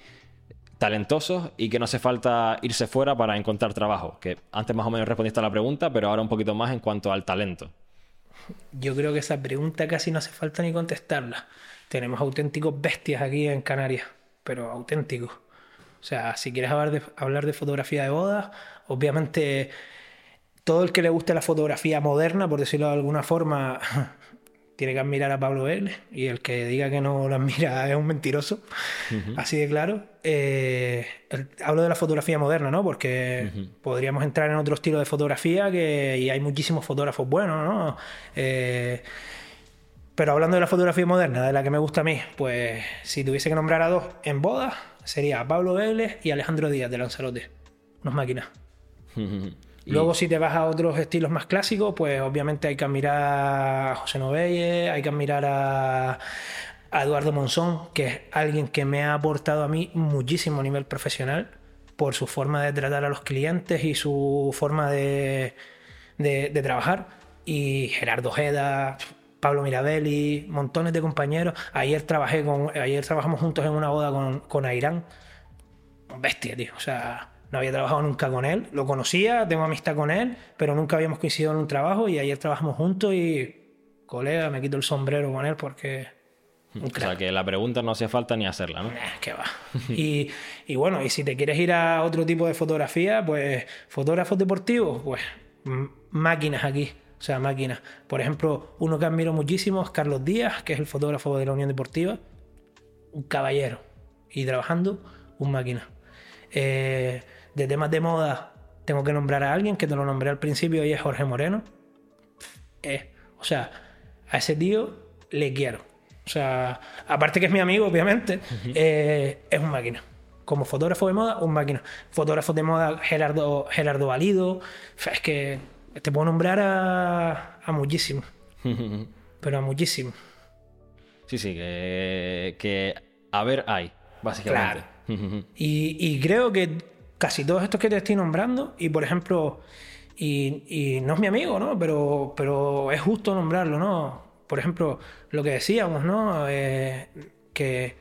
talentosos y que no hace falta irse fuera para encontrar trabajo, que antes más o menos respondiste a la pregunta, pero ahora un poquito más en cuanto al talento. Yo creo que esa pregunta casi no hace falta ni contestarla. Tenemos auténticos bestias aquí en Canarias, pero auténticos. O sea, si quieres hablar de, hablar de fotografía de bodas, obviamente todo el que le guste la fotografía moderna, por decirlo de alguna forma, [LAUGHS] tiene que admirar a Pablo Vélez y el que diga que no lo admira [LAUGHS] es un mentiroso, así de claro. Eh, hablo de la fotografía moderna, ¿no? Porque podríamos entrar en otro estilo de fotografía que, y hay muchísimos fotógrafos buenos, ¿no? Eh, pero hablando de la fotografía moderna, de la que me gusta a mí, pues si tuviese que nombrar a dos en bodas, sería Pablo Vélez y Alejandro Díaz de Lanzarote, unos máquinas. [LAUGHS] Luego, si te vas a otros estilos más clásicos, pues obviamente hay que admirar a José Novelle, hay que admirar a, Eduardo Monzón, que es alguien que me ha aportado a mí muchísimo a nivel profesional por su forma de tratar a los clientes y su forma de, de, trabajar. Y Gerardo Ojeda, Pablo Mirabelli, montones de compañeros. Ayer trabajé con, ayer trabajamos juntos en una boda con, con Airán. Bestia, tío. O sea, no había trabajado nunca con él, lo conocía, tengo amistad con él, pero nunca habíamos coincidido en un trabajo y ayer trabajamos juntos y, colega, me quito el sombrero con él porque... O sea, que la pregunta no hace falta ni hacerla, ¿no? Que va. [LAUGHS] y, y, bueno, y si te quieres ir a otro tipo de fotografía, pues fotógrafos deportivos, pues máquinas aquí. O sea, máquinas. Por ejemplo, uno que admiro muchísimo es Carlos Díaz, que es el fotógrafo de la Unión Deportiva. Un caballero. Y trabajando, un máquina. Eh, de temas de moda, tengo que nombrar a alguien que te lo nombré al principio y es Jorge Moreno. Eh, o sea, a ese tío le quiero. O sea, aparte que es mi amigo, obviamente, eh, es un máquina. Como fotógrafo de moda, un máquina. Fotógrafo de moda, Gerardo, Gerardo Valido. Es que Te puedo nombrar a, a muchísimos. [LAUGHS] pero a muchísimos. Sí, sí, que, que a ver hay, básicamente. [LAUGHS] y, y creo que casi todos estos que te estoy nombrando, y por ejemplo, y, no es mi amigo, ¿no? Pero, pero es justo nombrarlo, ¿no? Por ejemplo, lo que decíamos, ¿no? Eh, que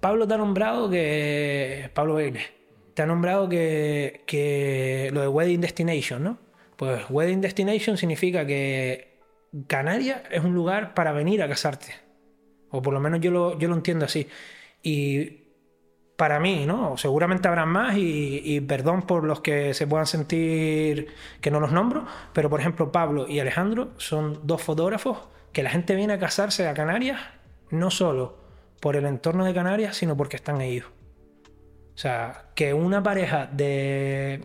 Pablo te ha nombrado que. Pablo Vélez, te ha nombrado que, que lo de Wedding Destination, ¿no? Pues Wedding Destination significa que Canarias es un lugar para venir a casarte. O por lo menos yo lo, yo lo entiendo así. Y para mí, ¿no? Seguramente habrán más y, perdón por los que se puedan sentir que no los nombro, pero por ejemplo Pablo y Alejandro son dos fotógrafos que la gente viene a casarse a Canarias no solo por el entorno de Canarias, sino porque están ellos. O sea, que una pareja de,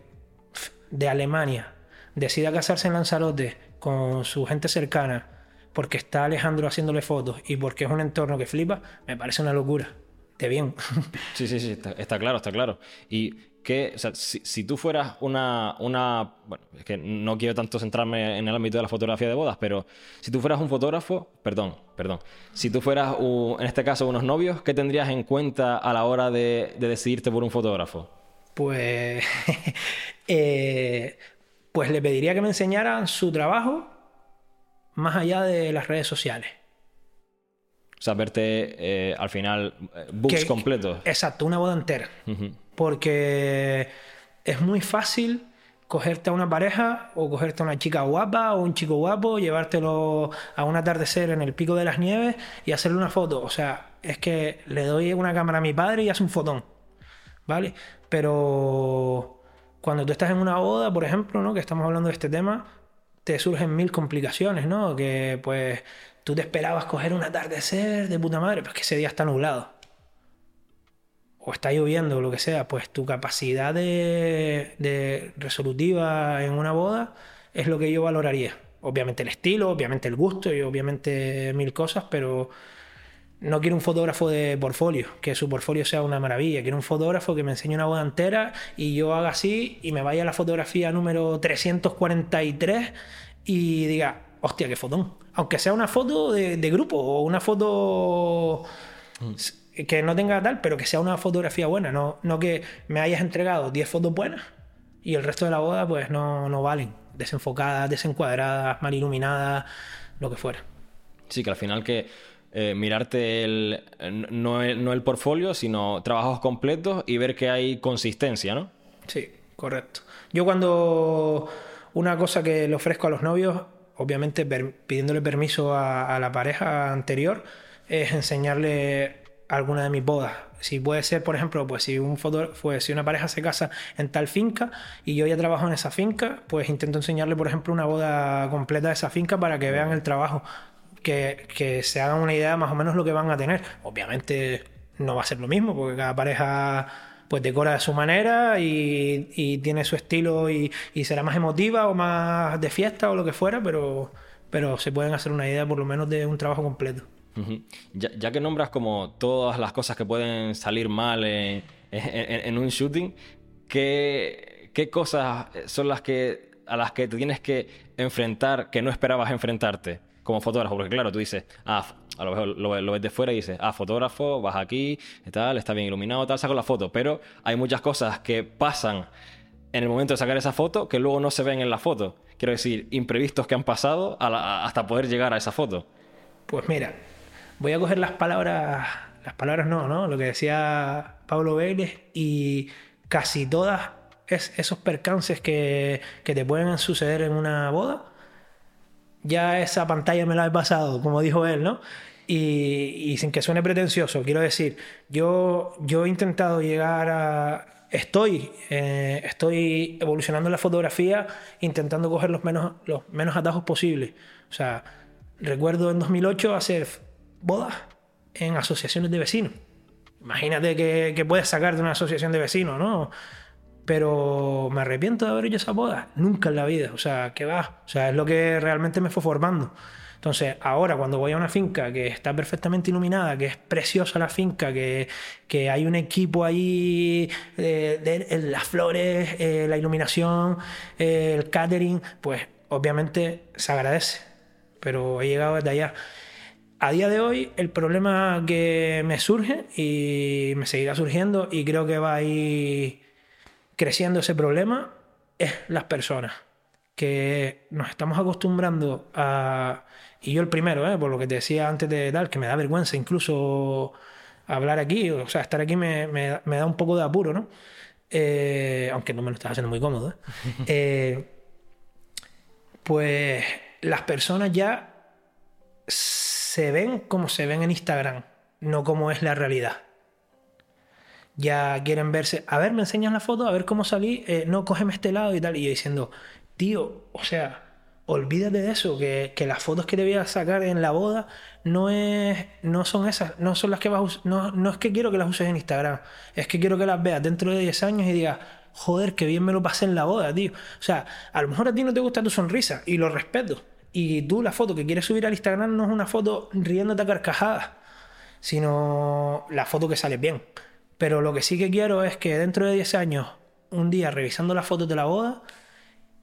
de Alemania decida casarse en Lanzarote con su gente cercana porque está Alejandro haciéndole fotos y porque es un entorno que flipa, me parece una locura de bien. [LAUGHS] Sí, sí, sí, está, claro, está claro. Y que, o sea, si, tú fueras una, una, bueno, es que no quiero tanto centrarme en el ámbito de la fotografía de bodas, pero si tú fueras un fotógrafo, perdón, perdón, si tú fueras, en este caso, unos novios, ¿qué tendrías en cuenta a la hora de, decidirte por un fotógrafo? Pues, [LAUGHS] eh, pues le pediría que me enseñaran su trabajo más allá de las redes sociales. O sea, verte eh, al final eh, books completos. Exacto, una boda entera. Porque es muy fácil cogerte a una pareja o cogerte a una chica guapa o un chico guapo, llevártelo a un atardecer en el pico de las nieves y hacerle una foto. O sea, es que le doy una cámara a mi padre y hace un fotón. ¿Vale? Pero cuando tú estás en una boda, por ejemplo, ¿no? Que estamos hablando de este tema, te surgen mil complicaciones, ¿no? Que pues tú te esperabas coger un atardecer de puta madre, pero es que ese día está nublado. O está lloviendo o lo que sea, pues tu capacidad de, resolutiva en una boda es lo que yo valoraría. Obviamente el estilo, obviamente el gusto y obviamente mil cosas, pero no quiero un fotógrafo de portfolio, que su portfolio sea una maravilla. Quiero un fotógrafo que me enseñe una boda entera y yo haga así y me vaya a la fotografía número 343 y diga, hostia, qué fotón aunque sea una foto de, grupo o una foto que no tenga tal, pero que sea una fotografía buena, no, no que me hayas entregado 10 fotos buenas y el resto de la boda pues no, no valen, desenfocadas, desencuadradas, mal iluminadas, lo que fuera. Sí, que al final que eh, mirarte el, no, el, no el portfolio, sino trabajos completos y ver que hay consistencia, ¿no? Sí, correcto. Yo cuando una cosa que le ofrezco a los novios obviamente pidiéndole permiso a, la pareja anterior, es enseñarle alguna de mis bodas. Si puede ser, por ejemplo, pues si un pues si una pareja se casa en tal finca y yo ya trabajo en esa finca, pues intento enseñarle, por ejemplo, una boda completa de esa finca para que vean el trabajo, que, que se hagan una idea más o menos lo que van a tener. Obviamente no va a ser lo mismo, porque cada pareja pues decora de su manera y, tiene su estilo y, será más emotiva o más de fiesta o lo que fuera, pero, pero se pueden hacer una idea por lo menos de un trabajo completo. ya, que nombras como todas las cosas que pueden salir mal en, un shooting, ¿qué, ¿qué, cosas son las que a las que te tienes que enfrentar que no esperabas enfrentarte como fotógrafo? Porque claro, tú dices, ah, a lo mejor lo, ves de fuera y dices, ah, fotógrafo, vas aquí, tal, está bien iluminado, tal, saco la foto. Pero hay muchas cosas que pasan en el momento de sacar esa foto que luego no se ven en la foto. Quiero decir, imprevistos que han pasado hasta poder llegar a esa foto. Pues mira, voy a coger las palabras, las palabras no, ¿no? Lo que decía Pablo Vélez y casi todas esos percances que, que te pueden suceder en una boda ya esa pantalla me la he pasado, como dijo él, ¿no? Y, sin que suene pretencioso, quiero decir, yo, yo he intentado llegar a... Estoy, eh, estoy evolucionando la fotografía intentando coger los menos, los menos atajos posibles. O sea, recuerdo en 2008 hacer bodas en asociaciones de vecinos. Imagínate que, que puedes sacar de una asociación de vecinos, ¿no? Pero me arrepiento de haber hecho esa boda. Nunca en la vida. O sea, que va. O sea, es lo que realmente me fue formando. Entonces, ahora cuando voy a una finca que está perfectamente iluminada, que es preciosa la finca, que, que hay un equipo ahí, eh, de, las flores, eh, la iluminación, eh, el catering, pues obviamente se agradece. Pero he llegado desde allá. A día de hoy, el problema que me surge y me seguirá surgiendo, y creo que va a ir creciendo ese problema, es las personas. Que nos estamos acostumbrando a y yo el primero, ¿eh? por lo que te decía antes de tal, que me da vergüenza incluso hablar aquí, o sea, estar aquí me, me, me da un poco de apuro, ¿no? Eh, aunque no me lo estás haciendo muy cómodo. ¿eh? [LAUGHS] eh pues las personas ya se ven como se ven en Instagram, no como es la realidad. Ya quieren verse, a ver, me enseñas la foto, a ver cómo salí, eh, no, cógeme este lado y tal. Y yo diciendo, tío, o sea, olvídate de eso, que, las fotos que te voy a sacar en la boda no, es, no son esas, no son las que vas a no, no es que quiero que las uses en Instagram, es que quiero que las veas dentro de 10 años y digas, joder, que bien me lo pasé en la boda, tío. O sea, a lo mejor a ti no te gusta tu sonrisa y lo respeto. Y tú la foto que quieres subir al Instagram no es una foto riéndote a carcajadas, sino la foto que sale bien. Pero lo que sí que quiero es que dentro de 10 años, un día revisando las fotos de la boda,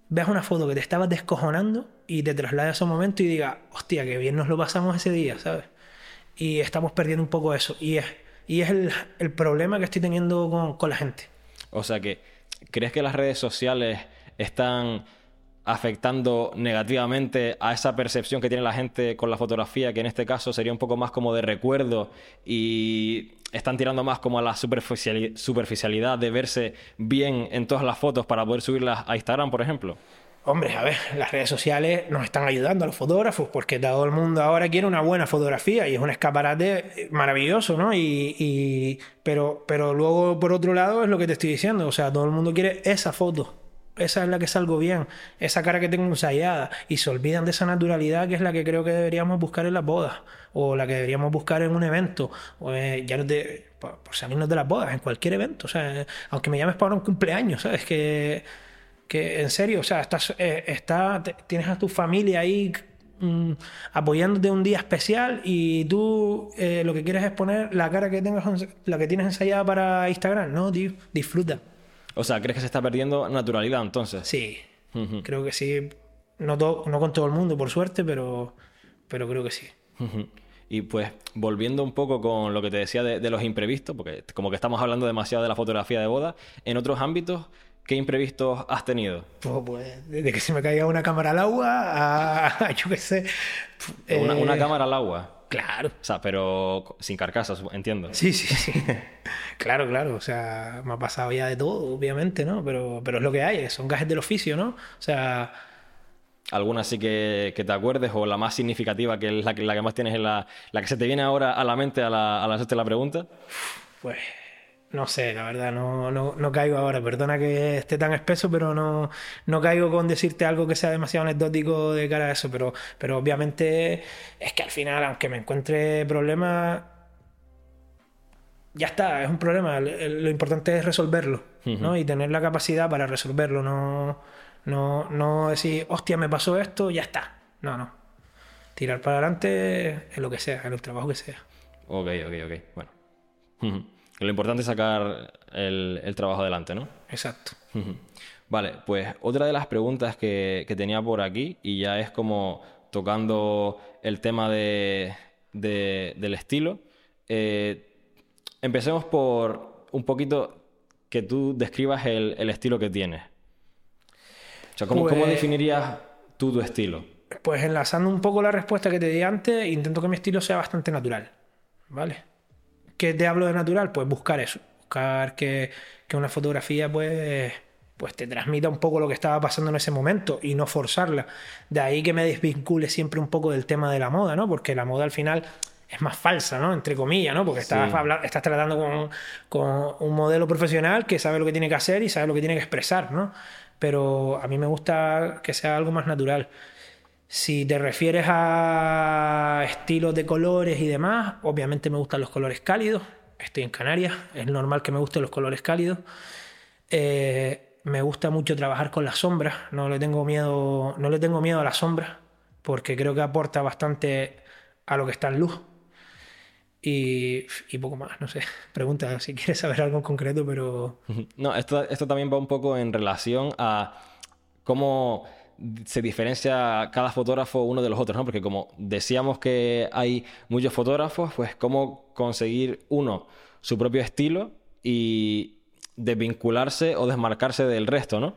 veas una foto que te estabas descojonando y te traslades a ese momento y digas, hostia, qué bien nos lo pasamos ese día, ¿sabes? Y estamos perdiendo un poco eso. Y es, y es el, problema que estoy teniendo con, con la gente. O sea que, ¿crees que las redes sociales están afectando negativamente a esa percepción que tiene la gente con la fotografía, que en este caso sería un poco más como de recuerdo y están tirando más como a la superficialidad de verse bien en todas las fotos para poder subirlas a Instagram, por ejemplo? Hombre, a ver, las redes sociales nos están ayudando a los fotógrafos porque todo el mundo ahora quiere una buena fotografía y es un escaparate maravilloso, ¿no? Y, pero, pero luego, por otro lado, es lo que te estoy diciendo, o sea, todo el mundo quiere esa foto esa es la que salgo bien, esa cara que tengo ensayada, y se olvidan de esa naturalidad que es la que creo que deberíamos buscar en las bodas, o la que deberíamos buscar en un evento, o eh, ya no te, por, salirnos de las bodas, en cualquier evento, o sea, aunque me llames para un cumpleaños, ¿sabes? Que, que en serio, o sea, estás, eh, está, tienes a tu familia ahí mm, apoyándote un día especial y tú eh, lo que quieres es poner la cara que tengas, la que tienes ensayada para Instagram, ¿no? Disfruta. O sea, ¿crees que se está perdiendo naturalidad entonces? Sí, creo que sí. No, no con todo el mundo, por suerte, pero, pero creo que sí. Y pues volviendo un poco con lo que te decía de, los imprevistos, porque como que estamos hablando demasiado de la fotografía de boda, en otros ámbitos, ¿qué imprevistos has tenido? Pues, pues desde que se me caiga una cámara al agua a, [LAUGHS] yo qué sé. Una, una eh, cámara al agua. Claro. O sea, pero sin carcasas, entiendo. Sí, sí, sí. [LAUGHS] claro, claro. O sea, me ha pasado ya de todo, obviamente, ¿no? Pero, pero es lo que hay, son gajes del oficio, ¿no? O sea. ¿Alguna sí que, te acuerdes o la más significativa, que es la que, la que más tienes en la, la que se te viene ahora a la mente a la, a la la pregunta? Pues no sé, la verdad, no, no, no, caigo ahora. Perdona que esté tan espeso, pero no, no caigo con decirte algo que sea demasiado anecdótico de cara a eso. Pero, pero obviamente es que al final, aunque me encuentre problemas, ya está, es un problema. Lo importante es resolverlo, ¿no? Y tener la capacidad para resolverlo, no, no, no decir, hostia, me pasó esto, ya está. No, no. Tirar para adelante en lo que sea, en el trabajo que sea. Ok, ok, ok. Bueno. [LAUGHS] Lo importante es sacar el, trabajo adelante, ¿no? Exacto. Vale, pues otra de las preguntas que, tenía por aquí, y ya es como tocando el tema de, del estilo, eh, empecemos por un poquito que tú describas el, estilo que tienes. O sea, ¿cómo, ¿cómo, pues definirías tú tu estilo? Pues enlazando un poco la respuesta que te di antes, intento que mi estilo sea bastante natural, ¿vale? ¿Qué te hablo de natural? Pues buscar eso, buscar que, una fotografía pues, pues te transmita un poco lo que estaba pasando en ese momento y no forzarla. De ahí que me desvincule siempre un poco del tema de la moda, ¿no? Porque la moda al final es más falsa, ¿no? Entre comillas, ¿no? Porque estás, estás tratando con, con, un modelo profesional que sabe lo que tiene que hacer y sabe lo que tiene que expresar, ¿no? Pero a mí me gusta que sea algo más natural. Si te refieres a estilos de colores y demás, obviamente me gustan los colores cálidos. Estoy en Canarias, es normal que me gusten los colores cálidos. Eh, me gusta mucho trabajar con las sombras, no le tengo miedo, no le tengo miedo a las sombras. porque creo que aporta bastante a lo que está en luz. Y, y poco más, no sé. [LAUGHS] Pregunta si quieres saber algo en concreto, pero... [LAUGHS] No, esto, esto también va un poco en relación a cómo se diferencia cada fotógrafo uno de los otros, ¿no? Porque como decíamos que hay muchos fotógrafos, pues cómo conseguir uno su propio estilo y desvincularse o desmarcarse del resto, ¿no?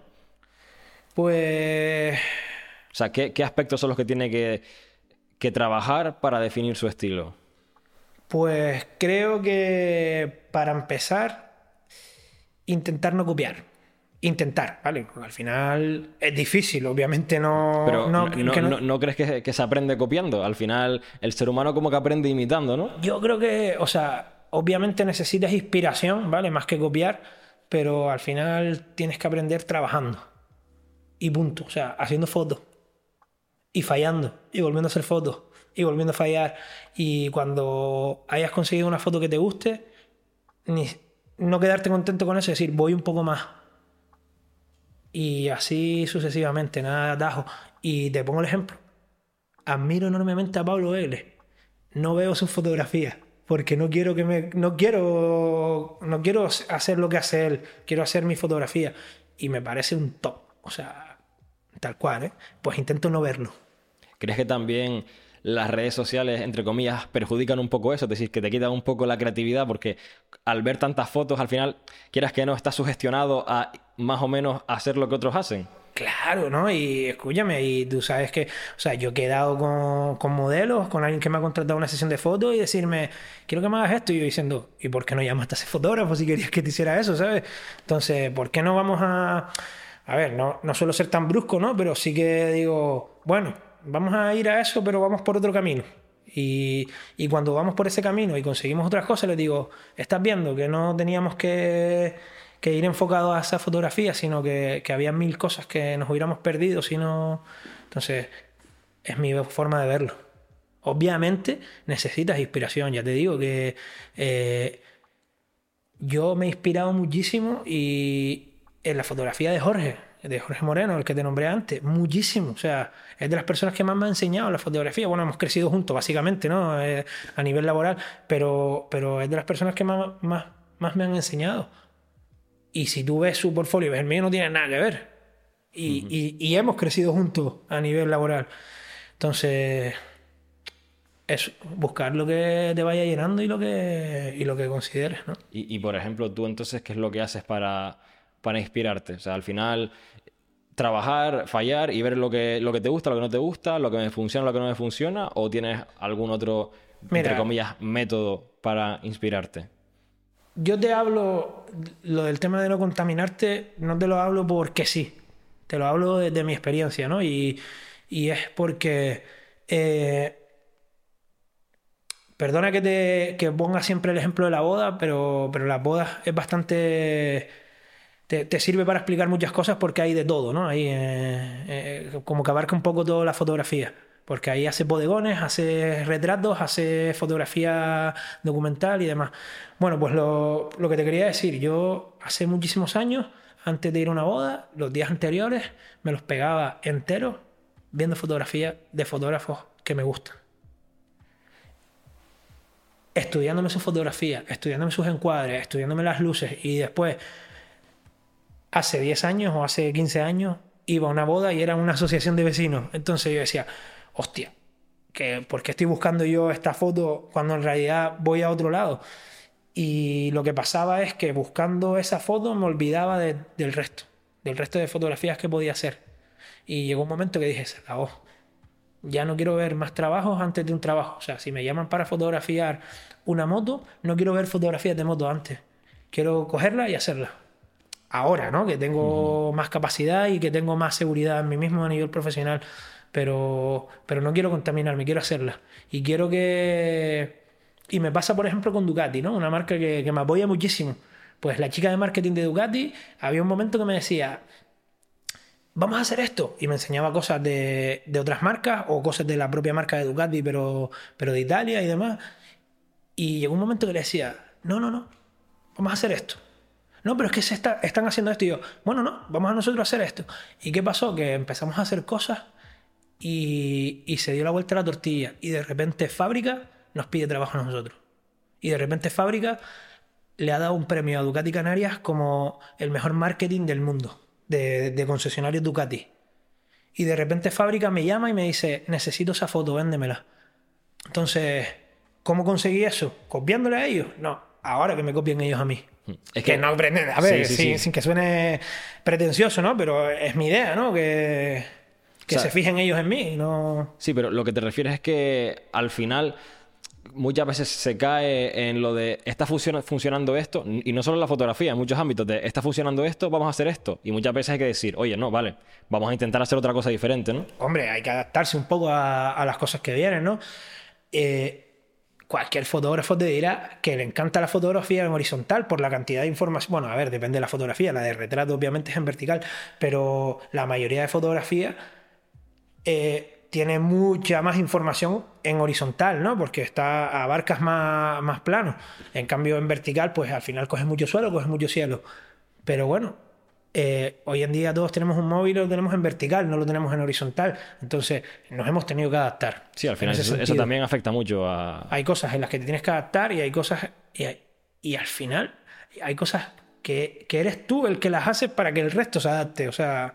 Pues... O sea, ¿qué, qué aspectos son los que tiene que, que trabajar para definir su estilo? Pues creo que para empezar, intentar no copiar. Intentar, ¿vale? Al final es difícil, obviamente no... Pero no, no, que no- no- no crees que, que se aprende copiando? Al final el ser humano como que aprende imitando, ¿no? Yo creo que, o sea, obviamente necesitas inspiración, ¿vale? Más que copiar, pero al final tienes que aprender trabajando. Y punto. O sea, haciendo fotos. Y fallando. Y volviendo a hacer fotos. Y volviendo a fallar. Y cuando hayas conseguido una foto que te guste, ni- no quedarte contento con eso y decir, voy un poco más. Y así sucesivamente, nada de atajo. Y te pongo el ejemplo. Admiro enormemente a Pablo Vélez. No veo sus fotografías porque no quiero que me no quiero no quiero hacer lo que hace él, quiero hacer mi fotografía y me parece un top, o sea, tal cual, ¿eh? Pues intento no verlo. ¿Crees que también las redes sociales, entre comillas, perjudican un poco eso? Es decir, que te quitan un poco la creatividad porque al ver tantas fotos, al final, quieras que no, estás sugestionado a más o menos hacer lo que otros hacen. Claro, ¿no? Y escúchame, y tú sabes que, o sea, yo he quedado con, con modelos, con alguien que me ha contratado una sesión de fotos y decirme, quiero que me hagas esto, y yo diciendo, ¿y por qué no llamaste a ese fotógrafo si querías que te hiciera eso, ¿sabes? Entonces, ¿por qué no vamos a... A ver, no, no suelo ser tan brusco, ¿no? Pero sí que digo, bueno, vamos a ir a eso, pero vamos por otro camino. Y, y cuando vamos por ese camino y conseguimos otras cosas, les digo, estás viendo que no teníamos que, que ir enfocados a esa fotografía, sino que, que había mil cosas que nos hubiéramos perdido si no... Entonces, es mi forma de verlo. Obviamente necesitas inspiración, ya te digo que eh, yo me he inspirado muchísimo y en la fotografía de Jorge, de Jorge Moreno, el que te nombré antes, muchísimo. O sea, es de las personas que más me ha enseñado la fotografía. Bueno, hemos crecido juntos, básicamente, ¿no? Eh, a nivel laboral, pero, pero es de las personas que más, más, más me han enseñado. Y si tú ves su portfolio y ves el mío, no tiene nada que ver. Y, y- y hemos crecido juntos a nivel laboral. Entonces, es buscar lo que te vaya llenando y lo que, y lo que consideres, ¿no? Y, y, por ejemplo, tú entonces, ¿qué es lo que haces para, para inspirarte? O sea, al final, trabajar, fallar y ver lo que, lo que te gusta, lo que no te gusta, lo que me funciona, lo que no me funciona, o tienes algún otro, entre comillas, método para inspirarte? Yo te hablo, lo del tema de no contaminarte, no te lo hablo porque sí, te lo hablo desde mi experiencia, ¿no? Y, es porque, eh, perdona que te que ponga siempre el ejemplo de la boda, pero, pero las bodas es bastante, te, sirve para explicar muchas cosas porque hay de todo, ¿no? Ahí, eh, eh, como que abarca un poco toda la fotografía. Porque ahí hace bodegones, hace retratos, hace fotografía documental y demás. Bueno, pues lo, que te quería decir, yo hace muchísimos años, antes de ir a una boda, los días anteriores, me los pegaba enteros viendo fotografías de fotógrafos que me gustan. Estudiándome sus fotografías, estudiándome sus encuadres, estudiándome las luces y después hace 10 años o hace 15 años iba a una boda y era una asociación de vecinos. Entonces yo decía, hostia, que ¿por qué estoy buscando yo esta foto cuando en realidad voy a otro lado? Y lo que pasaba es que buscando esa foto me olvidaba de- del resto, del resto de fotografías que podía hacer. Y llegó un momento que dije, se acabó. Ya no quiero ver más trabajos antes de un trabajo. O sea, si me llaman para fotografiar una moto, no quiero ver fotografías de moto antes. Quiero cogerla y hacerla ahora, ¿no? Que tengo más capacidad y que tengo más seguridad en mí mismo a nivel profesional, pero, pero no quiero contaminarme, quiero hacerla. Y quiero que... Y me pasa, por ejemplo, con Ducati, ¿no? Una marca que, que me apoya muchísimo. Pues la chica de marketing de Ducati, había un momento que me decía, vamos a hacer esto. Y me enseñaba cosas de, de otras marcas o cosas de la propia marca de Ducati, pero, pero de Italia y demás. Y llegó un momento que le decía, no, no, no, vamos a hacer esto. No, pero es que se está, están haciendo esto. Y yo, bueno, no, vamos a nosotros a hacer esto. ¿Y qué pasó? Que empezamos a hacer cosas y, y se dio la vuelta a la tortilla. Y de repente fábrica nos pide trabajo a nosotros. Y de repente fábrica le ha dado un premio a Ducati Canarias como el mejor marketing del mundo, de, de concesionarios Ducati. Y de repente fábrica me llama y me dice, necesito esa foto, véndemela. Entonces, ¿cómo conseguí eso? ¿Copiándole a ellos? No, ahora que me copien ellos a mí. Es Que que no pretende, a ver, Sí, sí, sin, sí. sin que suene pretencioso, ¿no? Pero es mi idea, ¿no? Que, que O sea- se fijen ellos en mí, no... Sí, pero lo que te refieres es que al final muchas veces se cae en lo de está funciona- funcionando esto, y no solo en la fotografía, en muchos ámbitos, de está funcionando esto, vamos a hacer esto. Y muchas veces hay que decir, oye, no, vale, vamos a intentar hacer otra cosa diferente, ¿no? Hombre, hay que adaptarse un poco a, a las cosas que vienen, ¿no? Eh, cualquier fotógrafo te dirá que le encanta la fotografía en horizontal por la cantidad de información. Bueno, a ver, depende de la fotografía. La de retrato, obviamente, es en vertical, pero la mayoría de fotografía eh, tiene mucha más información en horizontal, ¿no? Porque está, abarcas más, más plano. En cambio, en vertical, pues al final coges mucho suelo, coges mucho cielo. Pero bueno, eh, hoy en día todos tenemos un móvil, lo tenemos en vertical, no lo tenemos en horizontal. Entonces, nos hemos tenido que adaptar. Sí, al final eso, también afecta mucho a... Hay cosas en las que te tienes que adaptar y hay cosas. Y, hay- y al final, hay cosas que, que eres tú el que las haces para que el resto se adapte. O sea,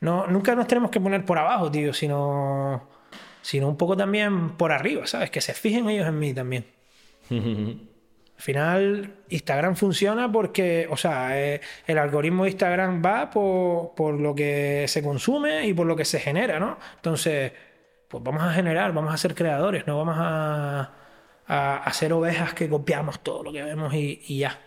no, nunca nos tenemos que poner por abajo, tío, sino, sino un poco también por arriba, ¿sabes? Que se fijen ellos en mí también. [LAUGHS] Al final, Instagram funciona porque, o sea, eh, el algoritmo de Instagram va por, por lo que se consume y por lo que se genera, ¿no? Entonces, pues vamos a generar, vamos a ser creadores, no vamos a, a, a ser ovejas que copiamos todo lo que vemos y, y ya.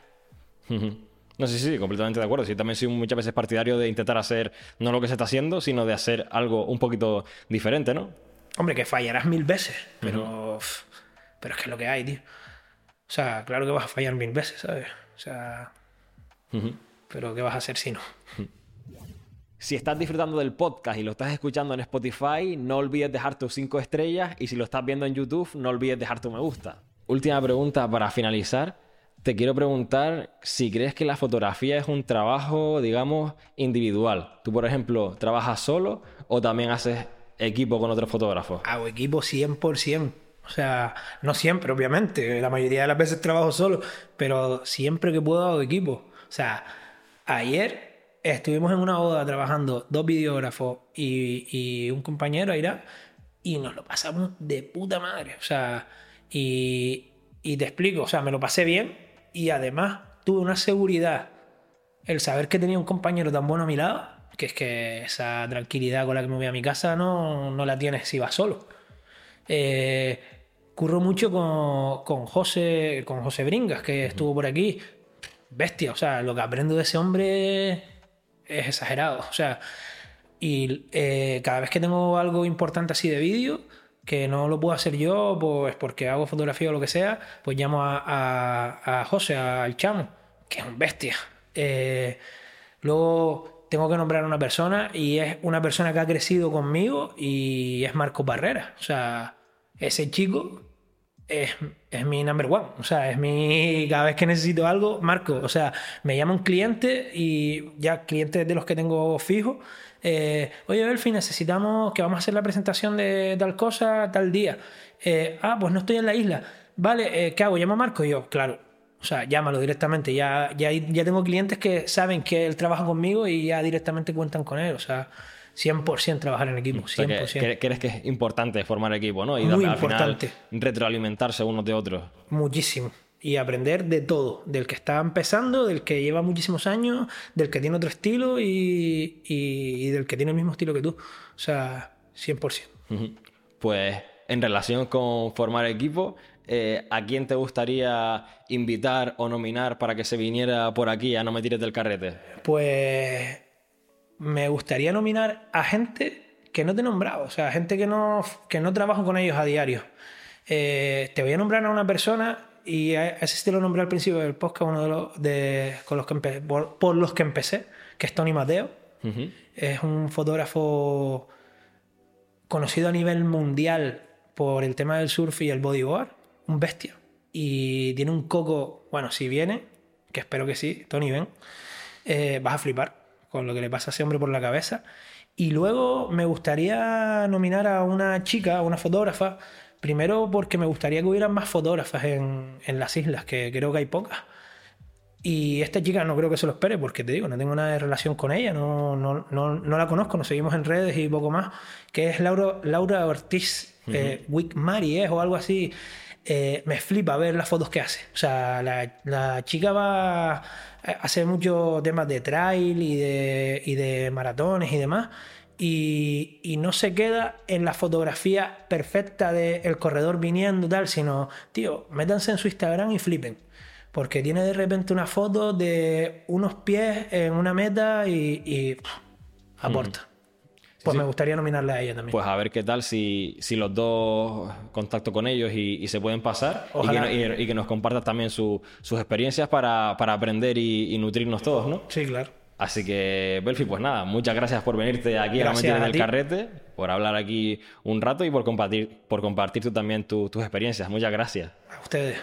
[LAUGHS] No sé, sí, sí, completamente de acuerdo. Sí, también soy muchas veces partidario de intentar hacer no lo que se está haciendo, sino de hacer algo un poquito diferente, ¿no? Hombre, que fallarás mil veces, pero, pero es que es lo que hay, tío. O sea, claro que vas a fallar mil veces, ¿sabes? O sea, pero ¿qué vas a hacer si no? Si estás disfrutando del podcast y lo estás escuchando en Spotify, no olvides dejar tus 5 estrellas y si lo estás viendo en YouTube, no olvides dejar tu me gusta. Última pregunta para finalizar. Te quiero preguntar si crees que la fotografía es un trabajo, digamos, individual. Tú, por ejemplo, ¿trabajas solo o también haces equipo con otros fotógrafos? Hago equipo 100%. O sea, no siempre, obviamente. La mayoría de las veces trabajo solo, pero siempre que puedo hago equipo. O sea, ayer estuvimos en una boda trabajando dos videógrafos y, un compañero, Aira, y nos lo pasamos de puta madre. O sea, y te explico, o sea, me lo pasé bien y además tuve una seguridad. El saber que tenía un compañero tan bueno a mi lado, que es que esa tranquilidad con la que me voy a mi casa no, no la tienes si vas solo. Eh, curro mucho con, con José, con José Bringas, que estuvo por aquí. Bestia, o sea, lo que aprendo de ese hombre es exagerado. O sea, y eh, cada vez que tengo algo importante así de vídeo, que no lo puedo hacer yo, pues porque hago fotografía o lo que sea, pues llamo a, a, a José, al chamo, que es un bestia. Eh, luego tengo que nombrar a una persona y es una persona que ha crecido conmigo y es Marco Barrera. O sea, ese chico es, es mi number one. O sea, es mi. Cada vez que necesito algo, Marco. O sea, me llama un cliente y ya clientes de los que tengo fijos. Eh, Oye, Belfi, necesitamos que vamos a hacer la presentación de tal cosa tal día. Eh, ah, pues no estoy en la isla. Vale, eh, ¿qué hago? ¿Llamo a Marco? Y yo, claro. O sea, llámalo directamente. Ya, ya, ya tengo clientes que saben que él trabaja conmigo y ya directamente cuentan con él. O sea, 100% trabajar en equipo. O sea, 100%. que, crees que es importante formar equipo, ¿no? Y Muy al final importante. retroalimentarse unos de otros. Muchísimo. Y aprender de todo. Del que está empezando, del que lleva muchísimos años, del que tiene otro estilo y, y- y del que tiene el mismo estilo que tú. O sea, 100%. Ujú. Pues en relación con formar equipo, eh, ¿a quién te gustaría invitar o nominar para que se viniera por aquí a No me tires del carrete? Pues me gustaría nominar a gente que no te he nombrado. O sea, gente que no, que no trabajo con ellos a diario. Eh, te voy a nombrar a una persona y a ese sí te lo nombré al principio del podcast, uno de los de, con los que empe- por, por los que empecé, que es Tony Mateo. Es un fotógrafo conocido a nivel mundial por el tema del surf y el bodyboard, un bestia. Y tiene un coco, bueno, si viene, que espero que sí, Tony ven, eh, vas a flipar con lo que le pasa a ese hombre por la cabeza. Y luego me gustaría nominar a una chica, a una fotógrafa, primero porque me gustaría que hubieran más fotógrafas en, en las islas, que creo que hay pocas. Y esta chica no creo que se lo espere, porque te digo, no tengo nada de relación con ella, no, no, no, no la conozco, nos seguimos en redes y poco más, que es Laura, Laura Ortiz, eh, Wick Mari es o algo así. Eh, me flipa ver las fotos que hace. O sea, la, la chica va a hacer muchos temas de trail y de, y de maratones y demás. Y, y, no se queda en la fotografía perfecta del corredor viniendo tal, sino, tío, métanse en su Instagram y flipen porque tiene de repente una foto de unos pies en una meta y, y pff, aporta. Mm. Pues sí. me gustaría nominarle a ella también. Pues a ver qué tal si, si los dos contacto con ellos y, y se pueden pasar y que, y, y que, nos compartas también su, sus experiencias para, para aprender y, nutrirnos todos, ¿no? Sí, claro. Así que, Belfi, pues nada, muchas gracias por venirte aquí gracias a la a en el carrete, por hablar aquí un rato y por compartir, por compartir tú también tu, tus experiencias. Muchas gracias. A ustedes.